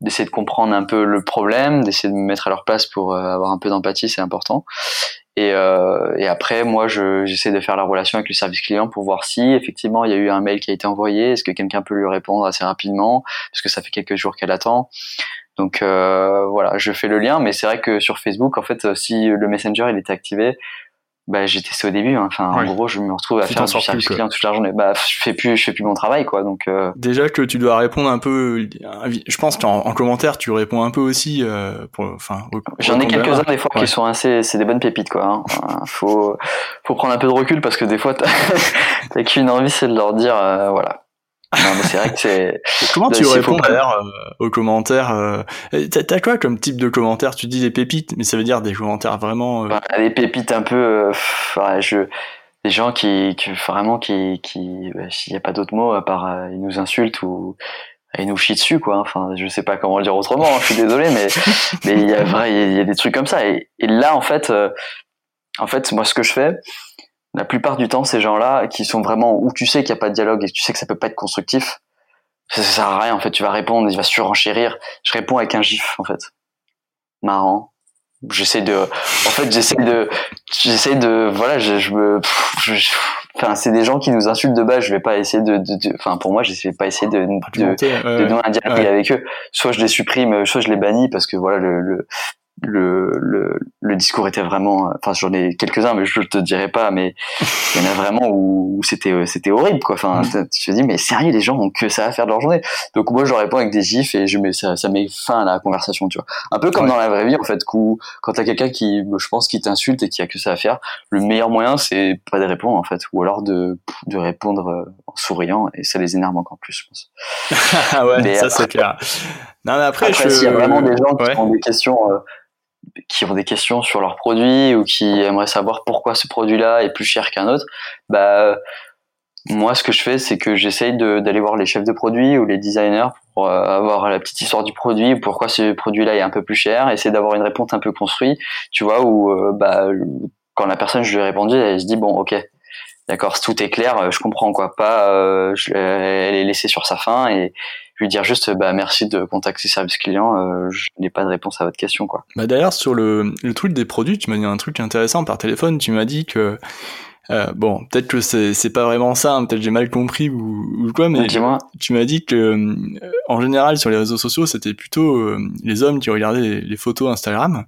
d'essayer de comprendre un peu le problème, d'essayer de me mettre à leur place pour euh, avoir un peu d'empathie, c'est important. Et, euh, et, après, moi, j'essaie de faire la relation avec le service client pour voir si effectivement il y a eu un mail qui a été envoyé, est-ce que quelqu'un peut lui répondre assez rapidement, parce que ça fait quelques jours qu'elle attend. Donc euh, voilà, je fais le lien, mais c'est vrai que sur Facebook, en fait, si le Messenger il était activé, bah j'ai testé au début hein. enfin en gros je me retrouve à faire du service client toute la journée. Bah je fais plus je fais plus mon travail quoi. Donc euh... déjà que tu dois répondre un peu je pense qu'en en commentaire tu réponds un peu aussi euh, pour enfin j'en ai quelques uns des fois qui sont assez c'est des bonnes pépites quoi hein. faut faut prendre un peu de recul parce que des fois t'as qu'une envie c'est de leur dire euh, voilà c'est vrai que c'est. Comment tu réponds d'ailleurs aux commentaires euh, T'as quoi comme type de commentaires? Tu dis des pépites, mais ça veut dire des commentaires vraiment. Bah, des pépites un peu. je des gens qui, qui vraiment qui qui bah, s'il n'y a pas d'autre mot à part ils nous insultent ou ils nous chient dessus quoi enfin je sais pas comment le dire autrement hein, je suis désolé mais mais il y a vrai il y, a des trucs comme ça et, et là en fait en fait moi ce que je fais la plupart du temps, ces gens-là, qui sont vraiment où tu sais qu'il n'y a pas de dialogue et que tu sais que ça peut pas être constructif, ça, ça sert à rien. En fait, tu vas répondre, il va surenchérir. Je réponds avec un gif, en fait. Marrant. J'essaie de, en fait, j'essaie de, j'essaie de, voilà, je, je me, enfin, c'est des gens qui nous insultent de base. Je vais pas essayer de, enfin, pour moi, je vais pas essayer de, de, de, donner un dialogue avec eux. Soit je les supprime, soit je les bannis parce que voilà, le, le le, le, le, discours était vraiment enfin j'en ai quelques-uns mais je te dirais pas mais il y en a vraiment où, c'était c'était horrible quoi. Enfin mm. tu te dis mais sérieux les gens ont que ça à faire de leur journée. Donc moi je leur réponds avec des gifs et je mets ça, ça met fin à la conversation tu vois. Un peu comme dans la vraie vie en fait où quand t'as quelqu'un qui je pense qui t'insulte et qui a que ça à faire le meilleur moyen c'est pas de répondre en fait ou alors de de répondre euh, en souriant et ça les énerve encore plus je pense. Ah ouais ça c'est clair non mais après, après s'il y a vraiment des gens qui ont des questions euh, qui ont des questions sur leurs produits ou qui aimeraient savoir pourquoi ce produit-là est plus cher qu'un autre, bah moi ce que je fais c'est que j'essaye d'aller voir les chefs de produits ou les designers pour euh, avoir la petite histoire du produit, pourquoi ce produit-là est un peu plus cher, essayer d'avoir une réponse un peu construite, tu vois, où euh, bah quand la personne je lui ai répondu, elle se dit bon ok, d'accord, tout est clair, euh, je comprends quoi, pas je, elle est laissée sur sa faim et lui dire juste bah merci de contacter service client, euh, je n'ai pas de réponse à votre question quoi. Bah d'ailleurs sur le, le truc des produits, tu m'as dit un truc intéressant par téléphone, tu m'as dit que euh, bon, peut-être que c'est c'est pas vraiment ça, hein, peut-être j'ai mal compris ou, ou quoi, mais tu m'as dit que euh, en général sur les réseaux sociaux c'était plutôt euh, les hommes qui regardaient les, les photos Instagram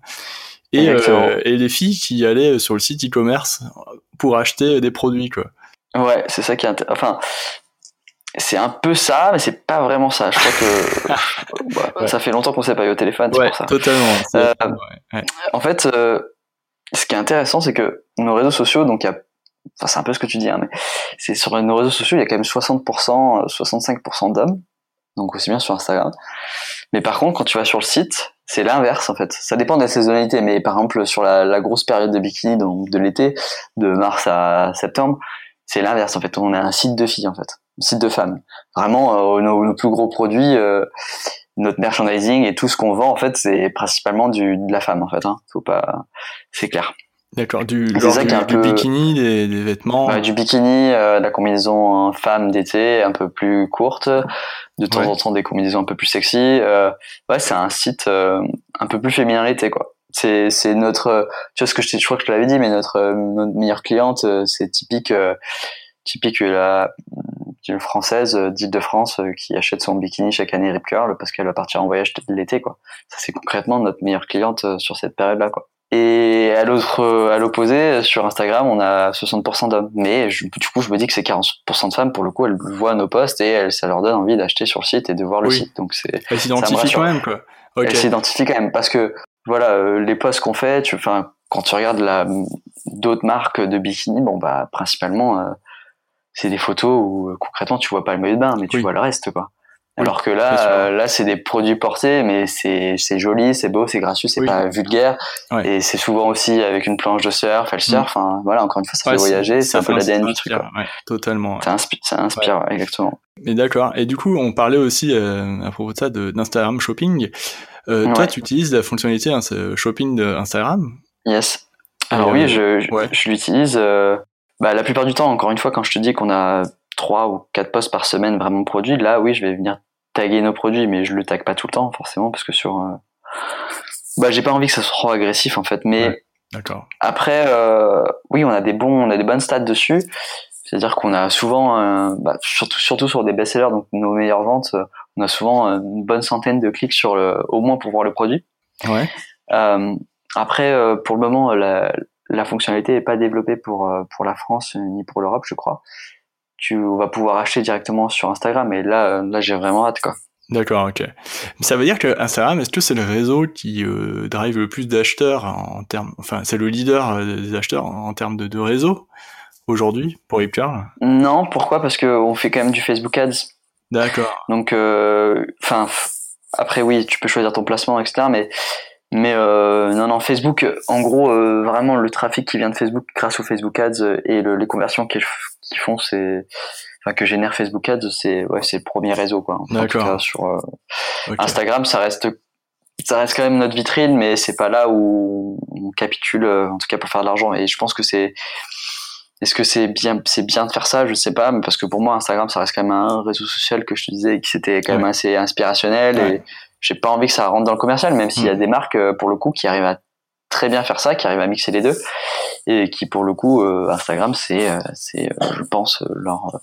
et, et les filles qui allaient sur le site e-commerce pour acheter des produits quoi. Ouais, c'est ça qui est intéressant. Enfin, c'est un peu ça, mais c'est pas vraiment ça. Je crois que bah, ça fait longtemps qu'on s'est pas eu au téléphone, c'est pour ça. Totalement. Euh, en fait, euh, ce qui est intéressant, c'est que nos réseaux sociaux, donc il y a, enfin, c'est un peu ce que tu dis, hein, mais c'est sur nos réseaux sociaux, il y a quand même 60%, 65% d'hommes, donc aussi bien sur Instagram. Mais par contre, quand tu vas sur le site, c'est l'inverse en fait. Ça dépend de la saisonnalité, mais par exemple sur la, la grosse période de bikini, donc de l'été, de mars à septembre, c'est l'inverse en fait. On a un site de filles en fait site de femmes. Vraiment, euh, nos, plus gros produits, euh, notre merchandising et tout ce qu'on vend, en fait, c'est principalement du, de la femme, en fait. Hein. Faut pas, c'est clair. D'accord, du, du, bikini, des, vêtements. du bikini, euh, la combinaison femme d'été, un peu plus courte, de temps en temps des combinaisons un peu plus sexy. Euh, ouais, c'est un site un peu plus féminin l'été, quoi. C'est, c'est notre, tu vois ce que je, je crois que je te l'avais dit, mais notre, notre meilleure cliente, c'est typique, typique la, une française euh, d'Île-de-France euh, qui achète son bikini chaque année Rip Curl parce qu'elle va partir en voyage l'été quoi. Ça c'est concrètement notre meilleure cliente euh, sur cette période-là quoi. Et à l'autre, à l'opposé, sur Instagram, on a 60% d'hommes. Mais du coup, je me dis que c'est 40% de femmes. Pour le coup, elles voient nos posts et elles, ça leur donne envie d'acheter sur le site et de voir le site. Donc c'est. Elles s'identifient quand même, quoi. Elles s'identifient quand même parce que voilà, les posts qu'on fait, tu, enfin, quand tu regardes la d'autres marques de bikini, bon bah principalement c'est des photos où euh, concrètement tu vois pas le maillot de bain, mais tu vois le reste quoi. Alors que là, euh, là c'est des produits portés, mais c'est c'est joli, c'est beau, c'est gracieux, c'est pas vulgaire, et c'est souvent aussi avec une planche de surf, elle surf. Mm. Enfin voilà, encore une fois, ça fait voyager, c'est un peu l'ADN du truc. Quoi. totalement. Ça inspire, ça inspire exactement. Mais d'accord. Et du coup, on parlait aussi euh, à propos de ça d'Instagram Shopping. Toi, tu utilises la fonctionnalité hein, shopping d'Instagram Yes. Alors oui, je, je, l'utilise bah, la plupart du temps, encore une fois, quand je te dis qu'on a trois ou quatre posts par semaine vraiment produits, là, oui, je vais venir taguer nos produits, mais je le tag pas tout le temps, forcément, parce que sur, euh... bah, j'ai pas envie que ça soit trop agressif, en fait. Mais d'accord. après, euh... oui, on a des bons, on a des bonnes stats dessus. C'est-à-dire qu'on a souvent, euh, bah, surtout, surtout sur des best-sellers, donc nos meilleures ventes, on a souvent une bonne centaine de clics sur le, au moins pour voir le produit. Ouais. Euh, après, euh, pour le moment, la, la fonctionnalité n'est pas développée pour, euh, pour la France ni pour l'Europe, je crois. Tu vas pouvoir acheter directement sur Instagram et là, euh, là j'ai vraiment hâte. quoi. D'accord, ok. Ça veut dire que Instagram, est-ce que c'est le réseau qui euh, drive le plus d'acheteurs en termes, enfin, c'est le leader euh, des acheteurs en, termes de, de réseau aujourd'hui pour Ripcurl Non, pourquoi? Parce qu'on fait quand même du Facebook Ads. D'accord. Donc, enfin, après oui, tu peux choisir ton placement, etc. Mais mais non, non, Facebook, en gros, vraiment le trafic qui vient de Facebook grâce aux Facebook Ads et les conversions qu'ils font, c'est enfin que génère Facebook Ads, c'est ouais, c'est le premier réseau quoi. D'accord. Sur Instagram, ça reste ça reste quand même notre vitrine, mais c'est pas là où on capitule, euh, en tout cas pour faire de l'argent. Et je pense que c'est, est-ce que c'est bien, c'est bien de faire ça? Je sais pas, mais parce que pour moi, Instagram, ça reste quand même un réseau social que je te disais, qui c'était quand même assez inspirationnel et j'ai pas envie que ça rentre dans le commercial, même s'il y a mm. des marques euh, pour le coup qui arrivent à très bien faire ça, qui arrivent à mixer les deux et qui pour le coup, euh, Instagram, c'est, c'est, je pense leur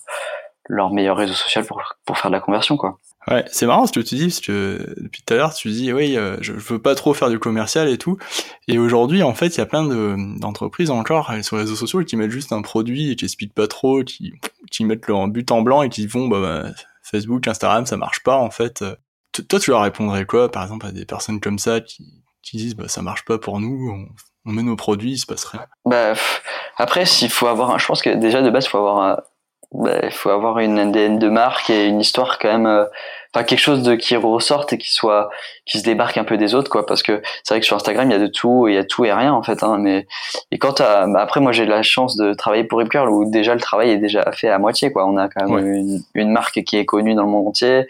leur meilleur réseau social pour pour faire de la conversion, quoi. Ouais, c'est marrant ce que tu dis, parce que depuis tout à l'heure, tu dis, oui, euh, je, veux pas trop faire du commercial et tout. Et aujourd'hui, en fait, il y a plein d'entreprises encore euh, sur les réseaux sociaux qui mettent juste un produit et qui expliquent pas trop, qui, qui mettent leur but en blanc et qui vont, bah, bah, Facebook, Instagram, ça marche pas, en fait. Toi, tu leur répondrais quoi, par exemple, à des personnes comme ça qui, qui disent, bah, ça marche pas pour nous, on, met nos produits, il se passe rien? Bah, après, s'il faut avoir, un, je pense que déjà de base, il faut avoir un, bah, faut avoir une ADN de marque et une histoire quand même euh, enfin quelque chose de qui ressorte et qui soit qui se débarque un peu des autres quoi. Parce que c'est vrai que sur Instagram il y a de tout il y a tout et rien en fait hein, mais et quand bah, après moi j'ai la chance de travailler pour Rip Curl où déjà le travail est déjà fait à moitié quoi. On a quand même une, une, marque qui est connue dans le monde entier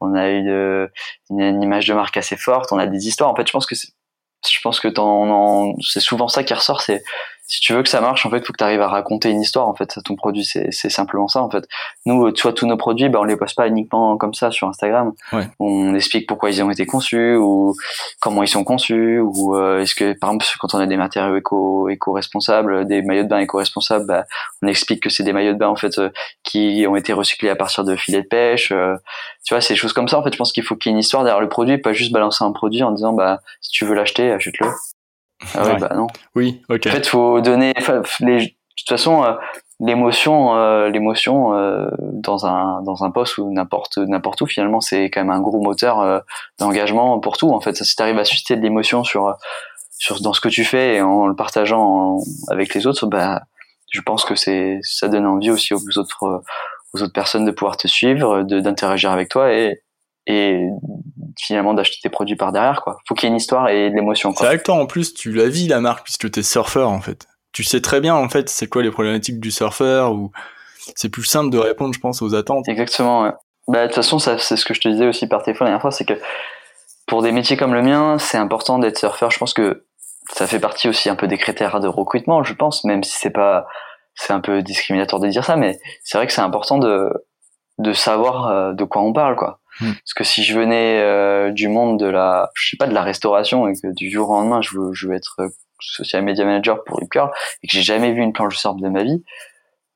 on a une, une, image de marque assez forte on a des histoires. En fait je pense que je pense que c'est souvent ça qui ressort c'est si tu veux que ça marche, en fait, faut que tu arrives à raconter une histoire, en fait, ton produit. C'est, simplement ça, en fait. Nous, tu vois, tous nos produits, ben, on les poste pas uniquement comme ça sur Instagram. On explique pourquoi ils ont été conçus ou comment ils sont conçus ou euh, est-ce que, par exemple, quand on a des matériaux éco, éco-responsables, des maillots de bain éco-responsables, ben, on explique que c'est des maillots de bain, en fait, euh, qui ont été recyclés à partir de filets de pêche. Euh, tu vois, c'est des choses comme ça, en fait. Je pense qu'il faut qu'il y ait une histoire derrière le produit, pas juste balancer un produit en disant, bah, si tu veux l'acheter, achète-le. Ah ouais, bah non. Oui, ok. En fait, faut donner. Les, de toute façon, euh, l'émotion, euh, l'émotion euh, dans un dans un poste ou n'importe n'importe où, finalement, c'est quand même un gros moteur d'engagement pour tout. En fait, si tu arrives à susciter de l'émotion sur sur dans ce que tu fais et en le partageant avec les autres, bah, je pense que c'est ça donne envie aussi aux autres aux autres personnes de pouvoir te suivre, de d'interagir avec toi et et finalement d'acheter tes produits par derrière quoi. Faut qu'il y ait une histoire et de l'émotion C'est vrai que toi en plus tu la vis la marque puisque t'es surfeur en fait. Tu sais très bien en fait c'est quoi les problématiques du surfeur ou c'est plus simple de répondre je pense aux attentes. Exactement ouais. Bah de toute façon ça c'est ce que je te disais aussi par téléphone la dernière fois c'est que pour des métiers comme le mien, c'est important d'être surfeur. Je pense que ça fait partie aussi un peu des critères de recrutement, je pense, même si c'est pas, c'est un peu discriminatoire de dire ça, mais c'est vrai que c'est important de, de savoir euh, de quoi on parle, quoi. Hmm. Parce que si je venais euh, du monde de la, je sais pas, de la restauration et que du jour au lendemain je veux, je veux être euh, social media manager pour Curl et que j'ai jamais vu une planche de surf de ma vie,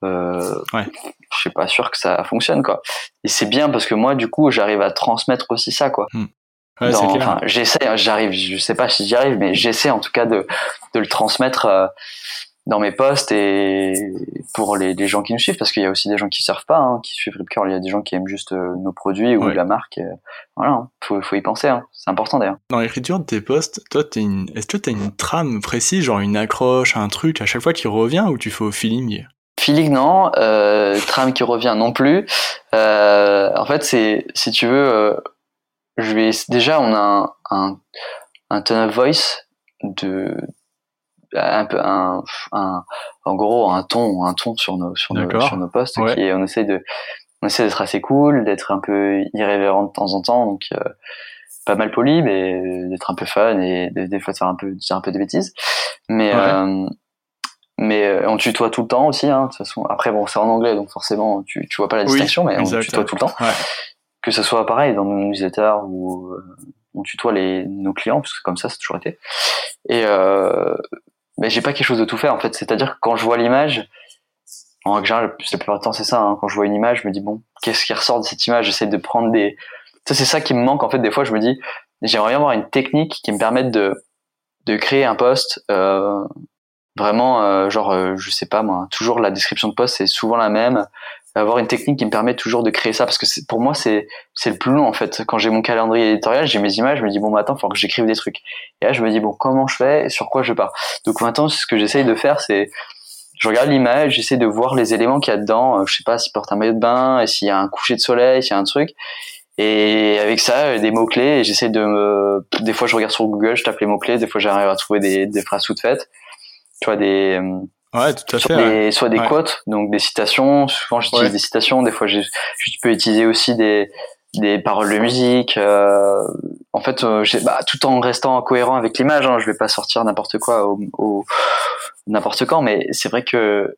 euh, ouais. je suis pas sûr que ça fonctionne quoi. Et c'est bien parce que moi du coup j'arrive à transmettre aussi ça quoi. Ouais, j'essaie, hein, j'arrive, je sais pas si j'y arrive, mais j'essaie en tout cas de, de le transmettre euh, dans mes posts et pour les, les gens qui nous suivent parce qu'il y a aussi des gens qui surfent pas hein, qui suivent Rip Curl il y a des gens qui aiment juste euh, nos produits ou la marque euh, voilà hein. faut, faut y penser hein. c'est important d'ailleurs. Dans l'écriture de tes posts toi t'es une est-ce que t'as une trame précise genre une accroche un truc à chaque fois qui revient ou tu fais au feeling? Feeling non. Euh, trame qui revient non plus. En fait c'est si tu veux je vais déjà on a un, un, un tone of voice de un peu un, un, en gros un ton un ton sur nos sur nos sur nos posts qui on essaie de on essaie d'être assez cool d'être un peu irrévérent de temps en temps donc euh, pas mal poli mais d'être un peu fun et des fois de faire un peu dire un peu de bêtises. Mais euh, mais euh, on tutoie tout le temps aussi hein, de toute façon. Après bon c'est en anglais donc forcément tu tu vois pas la distinction mais on tutoie tout le temps. Que ce soit pareil dans nos newsletters ou on tutoie les nos clients parce que comme ça c'est toujours été. Et euh, mais j'ai pas quelque chose de tout fait en fait. C'est-à-dire que quand je vois l'image, en général, la plupart du temps c'est ça. Hein. quand je vois une image, je me dis bon, qu'est-ce qui ressort de cette image? J'essaie de prendre des. Ça c'est ça qui me manque en fait. Des fois, je me dis j'aimerais bien avoir une technique qui me permette de créer un post euh, vraiment euh, genre euh, je sais pas moi. Toujours la description de post c'est souvent la même avoir une technique qui me permet toujours de créer ça parce que pour moi c'est c'est le plus long en fait quand j'ai mon calendrier éditorial j'ai mes images je me dis bon maintenant bah, il faut que j'écrive des trucs et là je me dis bon comment je fais et sur quoi je pars? Donc maintenant ce que j'essaye de faire c'est je regarde l'image, j'essaie de voir les éléments qu'il y a dedans. Euh, je sais pas s'il porte un maillot de bain, et s'il y a un coucher de soleil, s'il y a un truc. Et avec ça, des mots clés. J'essaie de me. Des fois, je regarde sur Google, je tape les mots clés. Des fois, j'arrive à trouver des, des phrases toutes faites. Tu vois des. Ouais, tout à fait. Des, Soit des quotes, donc des citations. Souvent, j'utilise des citations. Des fois, je, je peux utiliser aussi des, des paroles de musique. Euh, en fait, euh, bah, tout en restant cohérent avec l'image. Hein, je vais pas sortir n'importe quoi au, au n'importe quand, mais c'est vrai que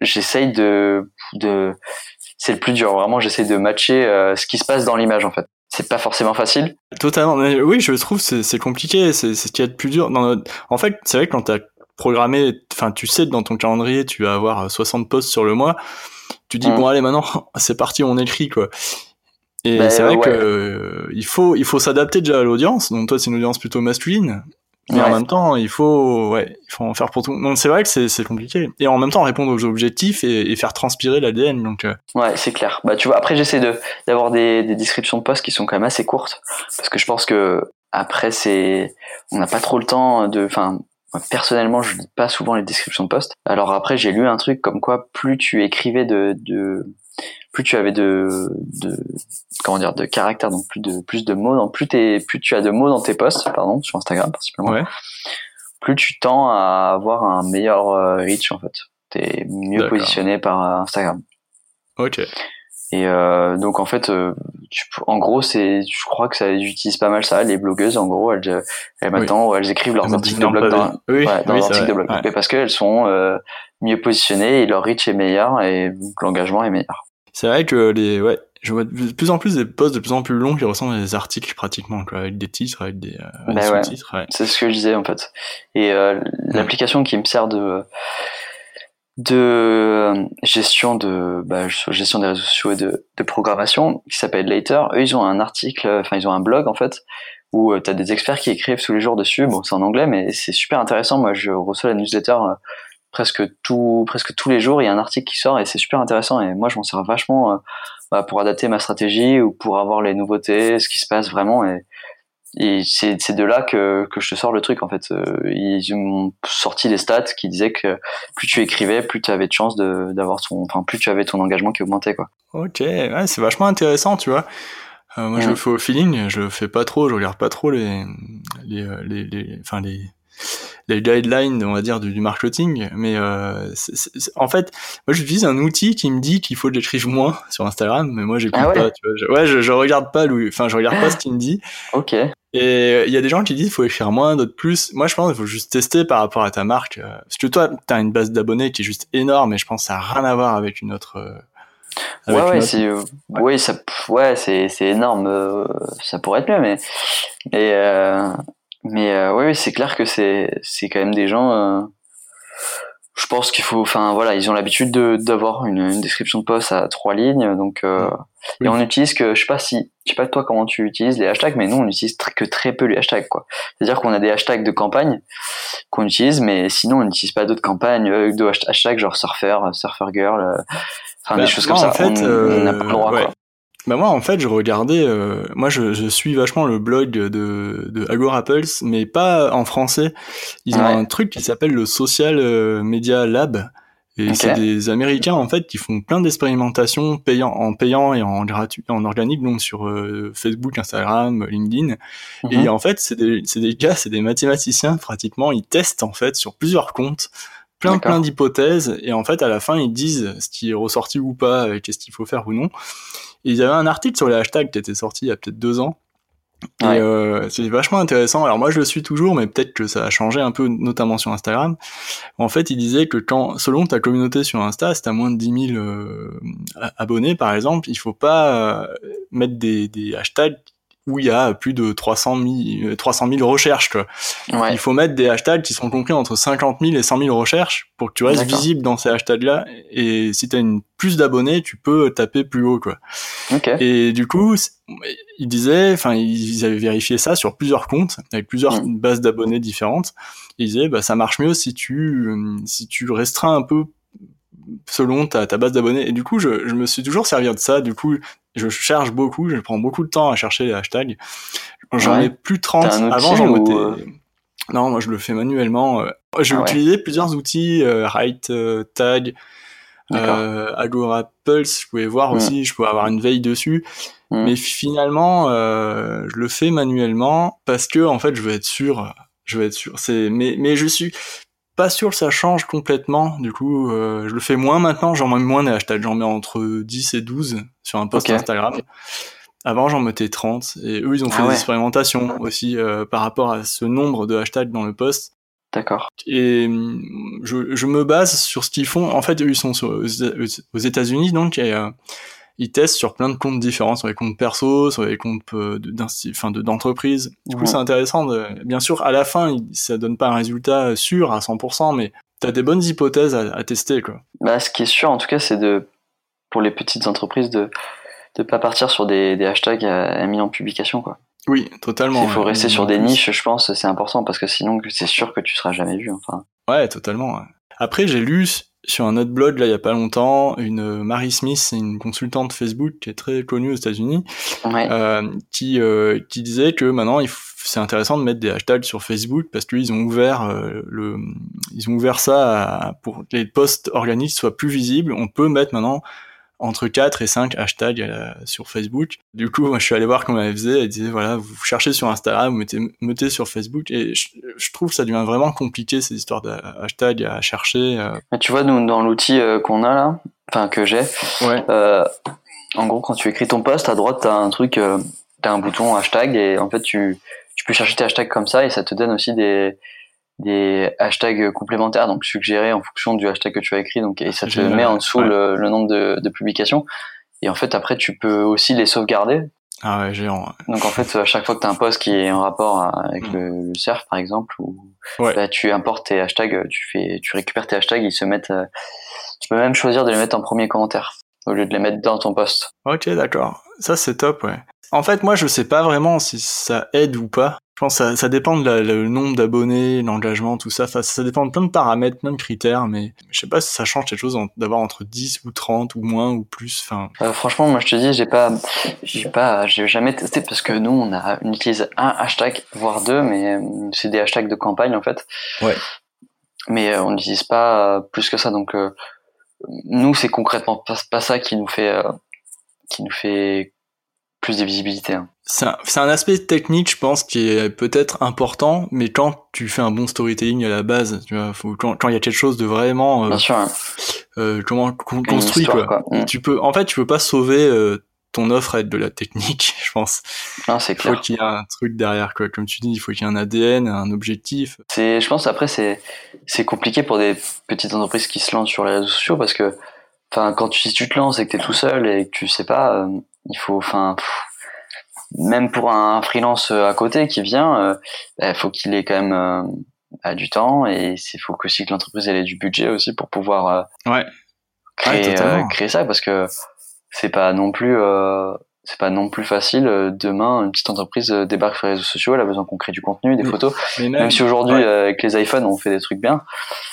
j'essaye de, de c'est le plus dur. Vraiment, j'essaye de matcher euh, ce qui se passe dans l'image en fait. C'est pas forcément facile. Totalement. Mais oui, je trouve c'est c'est compliqué. C'est ce qui est le plus dur. Dans En fait, c'est vrai que quand t'as programmé, enfin, tu sais que dans ton calendrier, tu vas avoir 60 posts sur le mois. Tu dis mmh. bon allez maintenant, c'est parti, on écrit quoi. Et bah, c'est vrai que euh, il faut il faut s'adapter déjà à l'audience. Donc toi c'est une audience plutôt masculine. Mais en même temps, il faut, ouais, il faut en faire pour tout. Donc c'est vrai que c'est compliqué. Et en même temps, répondre aux objectifs et, faire transpirer l'ADN. Donc. Euh. Ouais, c'est clair. Bah tu vois, après j'essaie de d'avoir des, des descriptions de postes qui sont quand même assez courtes parce que je pense que après c'est, on n'a pas trop le temps de, enfin. Personnellement, je lis pas souvent les descriptions de postes. Alors après, j'ai lu un truc comme quoi plus tu écrivais de, de plus tu avais de, de comment dire de caractère donc plus de plus de mots donc plus t'es plus tu as de mots dans tes posts pardon sur Instagram principalement plus tu tends à avoir un meilleur euh, reach en fait. T'es mieux positionné par Instagram. Ok et euh, donc en fait euh, tu, en gros c'est je crois que ça j'utilise pas mal ça les blogueuses. En gros elles, elles maintenant elles écrivent leurs articles de blog dans, oui, dans oui, articles de blog. Parce qu'elles sont euh, mieux positionnées et leur reach est meilleur et l'engagement est meilleur. C'est vrai que les, ouais, je vois de plus en plus des posts de plus en plus longs qui ressemblent à des articles pratiquement, quoi, avec des titres, avec des, euh, bah sous-titres. Ouais. C'est ce que je disais en fait. Et l'application qui me sert de de euh, gestion de bah, gestion des réseaux sociaux et de, de programmation qui s'appelle Later. Eux, ils ont un article, enfin ils ont un blog en fait où tu as des experts qui écrivent tous les jours dessus. Bon, c'est en anglais, mais c'est super intéressant. Moi, je reçois la newsletter presque tout, presque tous les jours, il y a un article qui sort et c'est super intéressant. Et moi, je m'en sers vachement euh, bah, pour adapter ma stratégie ou pour avoir les nouveautés, ce qui se passe vraiment. Et c'est, de là que, que je te sors le truc en fait. Euh, ils m'ont sorti des stats qui disaient que plus tu écrivais, plus tu avais de chances de, d'avoir ton, enfin plus tu avais ton engagement qui augmentait quoi. Ok, ouais, c'est vachement intéressant, tu vois. Euh, moi, je le fais au feeling, je le fais pas trop, je regarde pas trop les, les, les, les enfin les les guidelines, on va dire, du, marketing. Mais euh, en fait, moi, j'utilise un outil qui me dit qu'il faut que j'écrive moins sur Instagram, mais moi, j'écoute ah ouais? pas. Tu vois, je, ouais, je, je, regarde pas, enfin, je regarde pas ce qu'il me dit. Ok. Et il y a des gens qui disent qu'il faut écrire moins, d'autres plus. Moi, je pense qu'il faut juste tester par rapport à ta marque. Euh, parce que toi, tu as une base d'abonnés qui est juste énorme, et je pense que ça n'a rien à voir avec une autre. Euh, ouais, ouais, c'est, oui, ça, ouais, c'est, c'est énorme. ça pourrait être mieux, mais, et, mais euh, oui, c'est clair que c'est c'est quand même des gens. Euh, je pense qu'il faut, enfin voilà, ils ont l'habitude de d'avoir une, une, description de poste à trois lignes, donc euh, et on utilise que je sais pas si, je sais pas toi comment tu utilises les hashtags, mais nous on utilise que très peu les hashtags quoi. C'est-à-dire qu'on a des hashtags de campagne qu'on utilise, mais sinon on n'utilise pas d'autres campagnes euh, de hashtags genre surfer, surfer girl, enfin des bah, choses comme ça. En fait, on n'a pas le droit quoi. Bah moi en fait je regardais, euh, moi je, je, suis vachement le blog de, de Agorapples, mais pas en français. Ils ont un truc qui s'appelle le Social euh, Media Lab. Et c'est des Américains en fait qui font plein d'expérimentations payant, en payant et en gratuit, en organique donc sur euh, Facebook, Instagram, LinkedIn. Et mhm. en fait c'est des, des gars, c'est des mathématiciens pratiquement. Ils testent en fait sur plusieurs comptes plein plein d'hypothèses et en fait à la fin ils disent ce qui est ressorti ou pas, qu'est-ce qu'il faut faire ou non. Et ils avaient un article sur les hashtags qui était sorti il y a peut-être deux ans. Et euh, c'est vachement intéressant. Alors moi je le suis toujours, mais peut-être que ça a changé un peu, notamment sur Instagram. En fait, il disait que quand, selon ta communauté sur Insta, si t'as moins de 10 000 euh, abonnés par exemple, il faut pas euh, mettre des, des hashtags où il y a plus de 300 000, 300 000 recherches. Quoi. Il faut mettre des hashtags qui sont compris entre 50 000 et 100 000 recherches pour que tu restes visible dans ces hashtags-là. Et si tu as une plus d'abonnés, tu peux taper plus haut. Quoi. Et du coup, ils disaient, enfin, ils avaient vérifié ça sur plusieurs comptes avec plusieurs bases d'abonnés différentes. ils disaient, bah, ça marche mieux si tu, si tu restreins un peu selon ta, ta base d'abonnés. Et du coup, je, je, me suis toujours servi de ça. Du coup, je cherche beaucoup, je prends beaucoup de temps à chercher les hashtags. J'en ai plus 30. Avant, j'en mettais... Euh, non, moi je le fais manuellement. Euh, J'ai Ah ouais. utilisé plusieurs outils, euh, Write, euh, Tag, euh, Agora Pulse, je pouvais voir aussi, je pouvais avoir une veille dessus. Mais finalement, je le fais manuellement parce que en fait, je veux être sûr. Je veux être sûr. C'est mais mais je suis pas sûr que ça change complètement. Du coup, euh, je le fais moins maintenant. J'en mets moins des hashtags. J'en mets entre 10 et 12 sur un post. Instagram. Avant, j'en mettais 30. Et eux, ils ont Ah fait ouais. des expérimentations aussi euh, par rapport à ce nombre de hashtags dans le post. D'accord. Et hum, je, je me base sur ce qu'ils font. En fait, eux, ils sont aux aux États-Unis, donc et, euh, ils testent sur plein de comptes différents, sur les comptes perso, sur les comptes euh, de- d'entreprise. Du coup, Ouais. c'est intéressant. De... Bien sûr, à la fin, ça donne pas un résultat sûr à 100%, mais t'as des bonnes hypothèses à, à tester, quoi. Bah, ce qui est sûr, en tout cas, c'est de, pour les petites entreprises, de ne pas partir sur des, des hashtags à, à mis en publication. Quoi. Oui, totalement. Il faut ouais. rester sur des niches, je pense, c'est important parce que sinon, c'est sûr que tu seras jamais vu. Enfin, Ouais, totalement. ouais. Après, j'ai lu sur un autre blog, là, il y a pas longtemps, une euh, Mary Smith, c'est une consultante Facebook qui est très connue aux États-Unis, ouais. euh, qui, euh, qui disait que maintenant c'est intéressant de mettre des hashtags sur Facebook parce qu'ils ont ouvert euh, le ils ont ouvert ça à- pour que les posts organiques soient plus visibles. On peut mettre maintenant entre 4 et 5 hashtags euh, sur Facebook. Du coup, moi, je suis allé voir comment elle faisait. Elle disait, voilà, vous cherchez sur Instagram, vous mettez, mettez sur Facebook. Et je, je trouve que ça devient vraiment compliqué, ces histoires de hashtags à chercher. euh. Mais tu vois, nous, dans l'outil euh, qu'on a là, enfin que j'ai, Ouais. euh, en gros, quand tu écris ton post, à droite, t'as un truc, euh, t'as un bouton hashtag et en fait, tu, tu peux chercher tes hashtags comme ça et ça te donne aussi des, des hashtags complémentaires, donc suggérés en fonction du hashtag que tu as écrit, donc et ça te Génial, met en dessous ouais. le, le nombre de, de publications. Et en fait, après, tu peux aussi les sauvegarder. Ah ouais, géant. ouais. Donc en fait, à chaque fois que tu as un post qui est en rapport avec Mm. le, le surf, par exemple, ou Ouais. tu importes tes hashtags, tu fais, tu récupères tes hashtags, ils se mettent. euh, tu peux même choisir de les mettre en premier commentaire au lieu de les mettre dans ton post. Ok, d'accord. Ça, c'est top, ouais. En fait, moi, je sais pas vraiment si ça aide ou pas. Je pense que ça, ça dépend de la- le nombre d'abonnés, l'engagement, tout ça. Enfin, ça dépend de plein de paramètres, plein de critères, mais je sais pas si ça change quelque chose d'avoir entre 10 ou 30 ou moins ou plus. Enfin, Euh, franchement, moi je te dis, j'ai pas, j'ai pas, j'ai jamais testé parce que nous on a, on utilise un hashtag voire deux, mais euh, c'est des hashtags de campagne en fait. Ouais. Mais euh, on n'utilise pas plus que ça, donc euh, nous c'est concrètement pas, pas ça qui nous fait, euh, qui nous fait plus de visibilité. hein. c'est un, un aspect technique, je pense, qui est peut-être important, mais quand tu fais un bon storytelling à la base, tu vois, faut, quand, il y a quelque chose de vraiment, euh, Bien sûr, hein. euh, comment, construit, histoire, quoi. quoi. Mm. Tu peux, en fait, tu peux pas sauver euh, ton offre avec de la technique, je pense. non c'est Il faut clair. qu'il y ait un truc derrière, quoi. Comme tu dis, il faut qu'il y ait un ADN, un objectif. C'est, je pense après c'est, c'est compliqué pour des petites entreprises qui se lancent sur les réseaux sociaux parce que, enfin, quand tu, si tu te lances et que t'es tout seul et que tu sais pas, euh, il faut, enfin, même pour un freelance euh, à côté qui vient, euh, bah, il faut qu'il ait quand même euh, bah, du temps et il faut aussi que l'entreprise ait du budget aussi pour pouvoir euh, Ouais. créer, Ouais, euh, créer ça parce que c'est pas non plus euh, c'est pas non plus facile euh, demain une petite entreprise euh, débarque sur les réseaux sociaux elle a besoin qu'on crée du contenu des photos Mais même si aujourd'hui ouais. euh, avec les iPhones on fait des trucs bien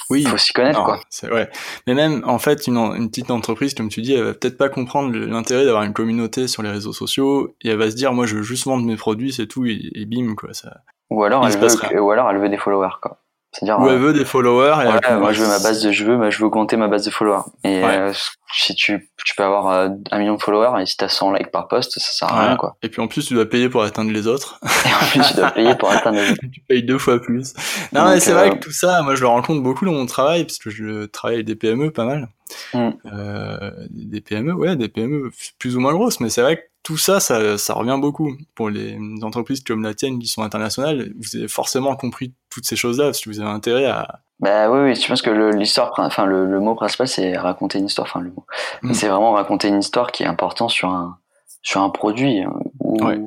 oui. il faut s'y connaître Non, quoi c'est ouais. Mais même en fait, une, une petite entreprise, comme tu dis, elle va peut-être pas comprendre l'intérêt d'avoir une communauté sur les réseaux sociaux et elle va se dire, moi, je veux juste vendre mes produits, c'est tout, et, et bim, quoi. Ça. ou alors Il elle veut ou alors elle veut des followers quoi c'est à dire Ou elle veut des followers. Et elle- moi je veux ma base de je veux, moi, je veux augmenter ma base de followers. Et Ouais. euh, si tu, tu peux avoir euh, un million de followers et si t'as 100 likes par post, ça sert à rien quoi. Et puis en plus, tu dois payer pour atteindre les autres. Et en plus tu dois payer pour atteindre les tu payes deux fois plus. Non, Donc, mais c'est euh, vrai que tout ça, moi, je le rencontre beaucoup dans mon travail, parce que je travaille avec des PME pas mal. Mm. Euh, des PME, ouais, des PME plus ou moins grosses, mais c'est vrai que tout ça, ça, ça revient beaucoup. Pour les entreprises comme la tienne qui sont internationales, vous avez forcément compris toutes ces choses-là, que vous avez intérêt à... Bah oui, oui, je pense que l'histoire, enfin le, le mot principal c'est raconter une histoire, enfin le mot. Mm. C'est vraiment raconter une histoire qui est important sur un sur un produit. hein, Où, Ouais.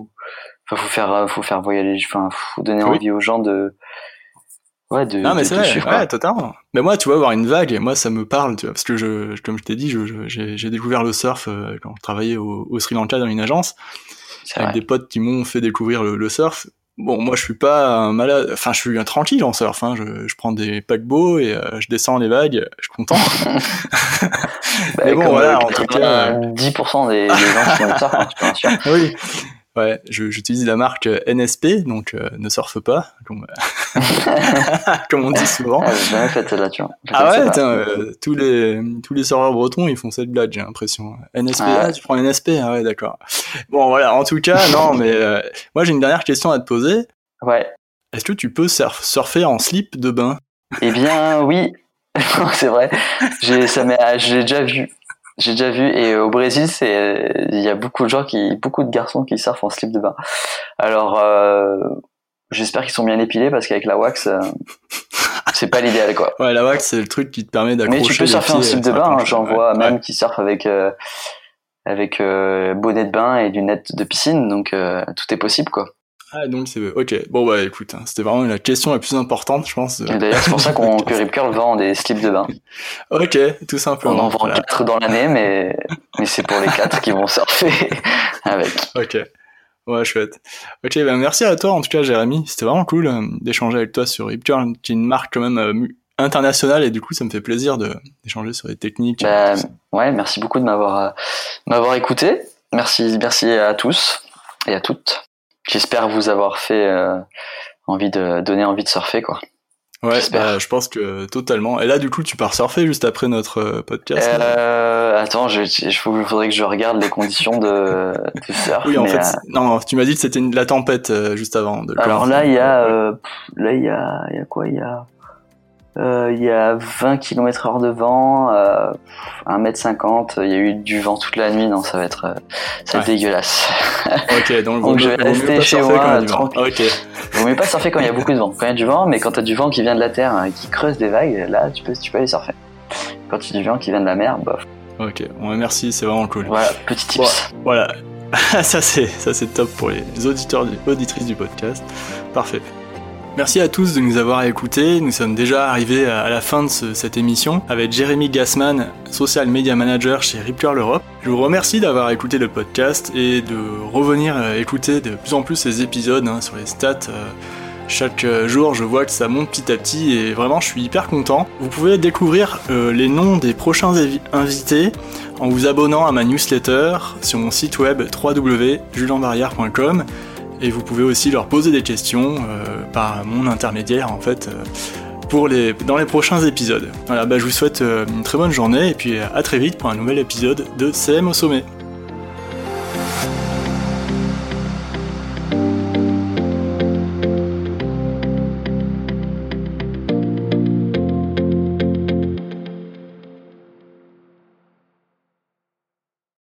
enfin, faut faire faut faire voyager, enfin faut donner Oui. envie aux gens de ouais de, Non, mais c'est vrai, ouais, totalement. Mais moi, tu vois, avoir une vague, moi, ça me parle, tu vois, parce que je, comme je t'ai dit, j'ai découvert le surf euh, quand je travaillais au, au Sri Lanka dans une agence. Avec vrai. des potes qui m'ont fait découvrir le, le surf. Bon, moi, je suis pas un malade, enfin, je suis un tranquille en surf. Hein. Je, je prends des paquebots et euh, je descends les vagues. Je suis content. Bah, mais bon, voilà, euh, en tout cas, 90% des, des gens qui font du surf, hein, rassure. oui. Ouais, j'utilise la marque NSP, donc ne surfe pas, comme, comme on dit souvent. Ah, j'ai jamais fait celle-là, tu vois. Ah ouais, tous, les, tous les serveurs bretons, ils font cette blague, j'ai l'impression. NSP, ah, tu prends NSP, ah ouais, d'accord. Bon, voilà, en tout cas, non, mais moi j'ai une dernière question à te poser. Ouais. Est-ce que tu peux surfer en slip de bain? Eh bien, oui. c'est vrai. J'ai, ça j'ai déjà vu. J'ai déjà vu. Et au Brésil, c'est, il y a beaucoup de gens qui, beaucoup de garçons qui surfent en slip de bain. Alors, euh, j'espère qu'ils sont bien épilés parce qu'avec la wax, euh, c'est pas l'idéal, quoi. Ouais, la wax, c'est le truc qui te permet d'accrocher. Mais tu peux surfer en slip de bain. Hein. J'en vois même qui surfent avec, euh, avec bonnet de bain et lunettes de piscine. Donc, tout est possible, quoi. Ah, donc c'est. Ok, bon, bah écoute, hein, c'était vraiment la question la plus importante, je pense. D'ailleurs, c'est pour ça qu'on, que Rip Curl vend des slips de bain. ok, tout simplement. On en vend 4 dans l'année, mais, mais c'est pour les 4 qui vont surfer avec. Ok. Ouais, chouette. Ok, ben merci à toi en tout cas, Jérémy. C'était vraiment cool euh, d'échanger avec toi sur Rip Curl, qui est une marque quand même euh, internationale et du coup, ça me fait plaisir de, d'échanger sur les techniques. Bah, ouais, merci beaucoup de m'avoir, euh, m'avoir écouté. Merci, merci à tous et à toutes. J'espère vous avoir fait euh, envie de donner envie de surfer, quoi. Ouais, bah, je pense que totalement. Et là, du coup, tu pars surfer juste après notre euh, podcast. Euh, attends, je, il faudrait que je regarde les conditions de, de surf. Oui, en fait, non, tu m'as dit que c'était la tempête juste avant. De Alors là, il y a, là, il y a, il y a quoi? Il y a euh, il y a 20 km heure de vent, euh, 1m50, il y a eu du vent toute la nuit, non ça va être, euh, ça va être dégueulasse. Ok, donc, donc je vais rester chez moi tranquille. Ok. Vaut mieux pas surfer quand il y a beaucoup de vent. Quand il y a du vent, mais quand t'as du vent qui vient de la terre et qui creuse des vagues, là tu peux, tu peux aller surfer. Quand il y a du vent qui vient de la mer, bof. Ok, bon, merci, c'est vraiment cool. Voilà, petit tips. voilà, ça c'est ça c'est top pour les auditeurs, auditrices du podcast. Parfait. Merci à tous de nous avoir écoutés. Nous sommes déjà arrivés à la fin de cette émission avec Jérémy Gassman, Social Media Manager chez Ripcurl Europe. Je vous remercie d'avoir écouté le podcast et de revenir euh, écouter de plus en plus ces épisodes hein, sur les stats. Euh, chaque euh, jour, je vois que ça monte petit à petit et vraiment, je suis hyper content. Vous pouvez découvrir les noms des prochains invités en vous abonnant à ma newsletter sur mon site web www.julienbarrière.com et vous pouvez aussi leur poser des questions euh, par mon intermédiaire en fait euh, pour les, dans les prochains épisodes. Voilà, bah, je vous souhaite euh, une très bonne journée et puis à très vite pour un nouvel épisode de CM au sommet.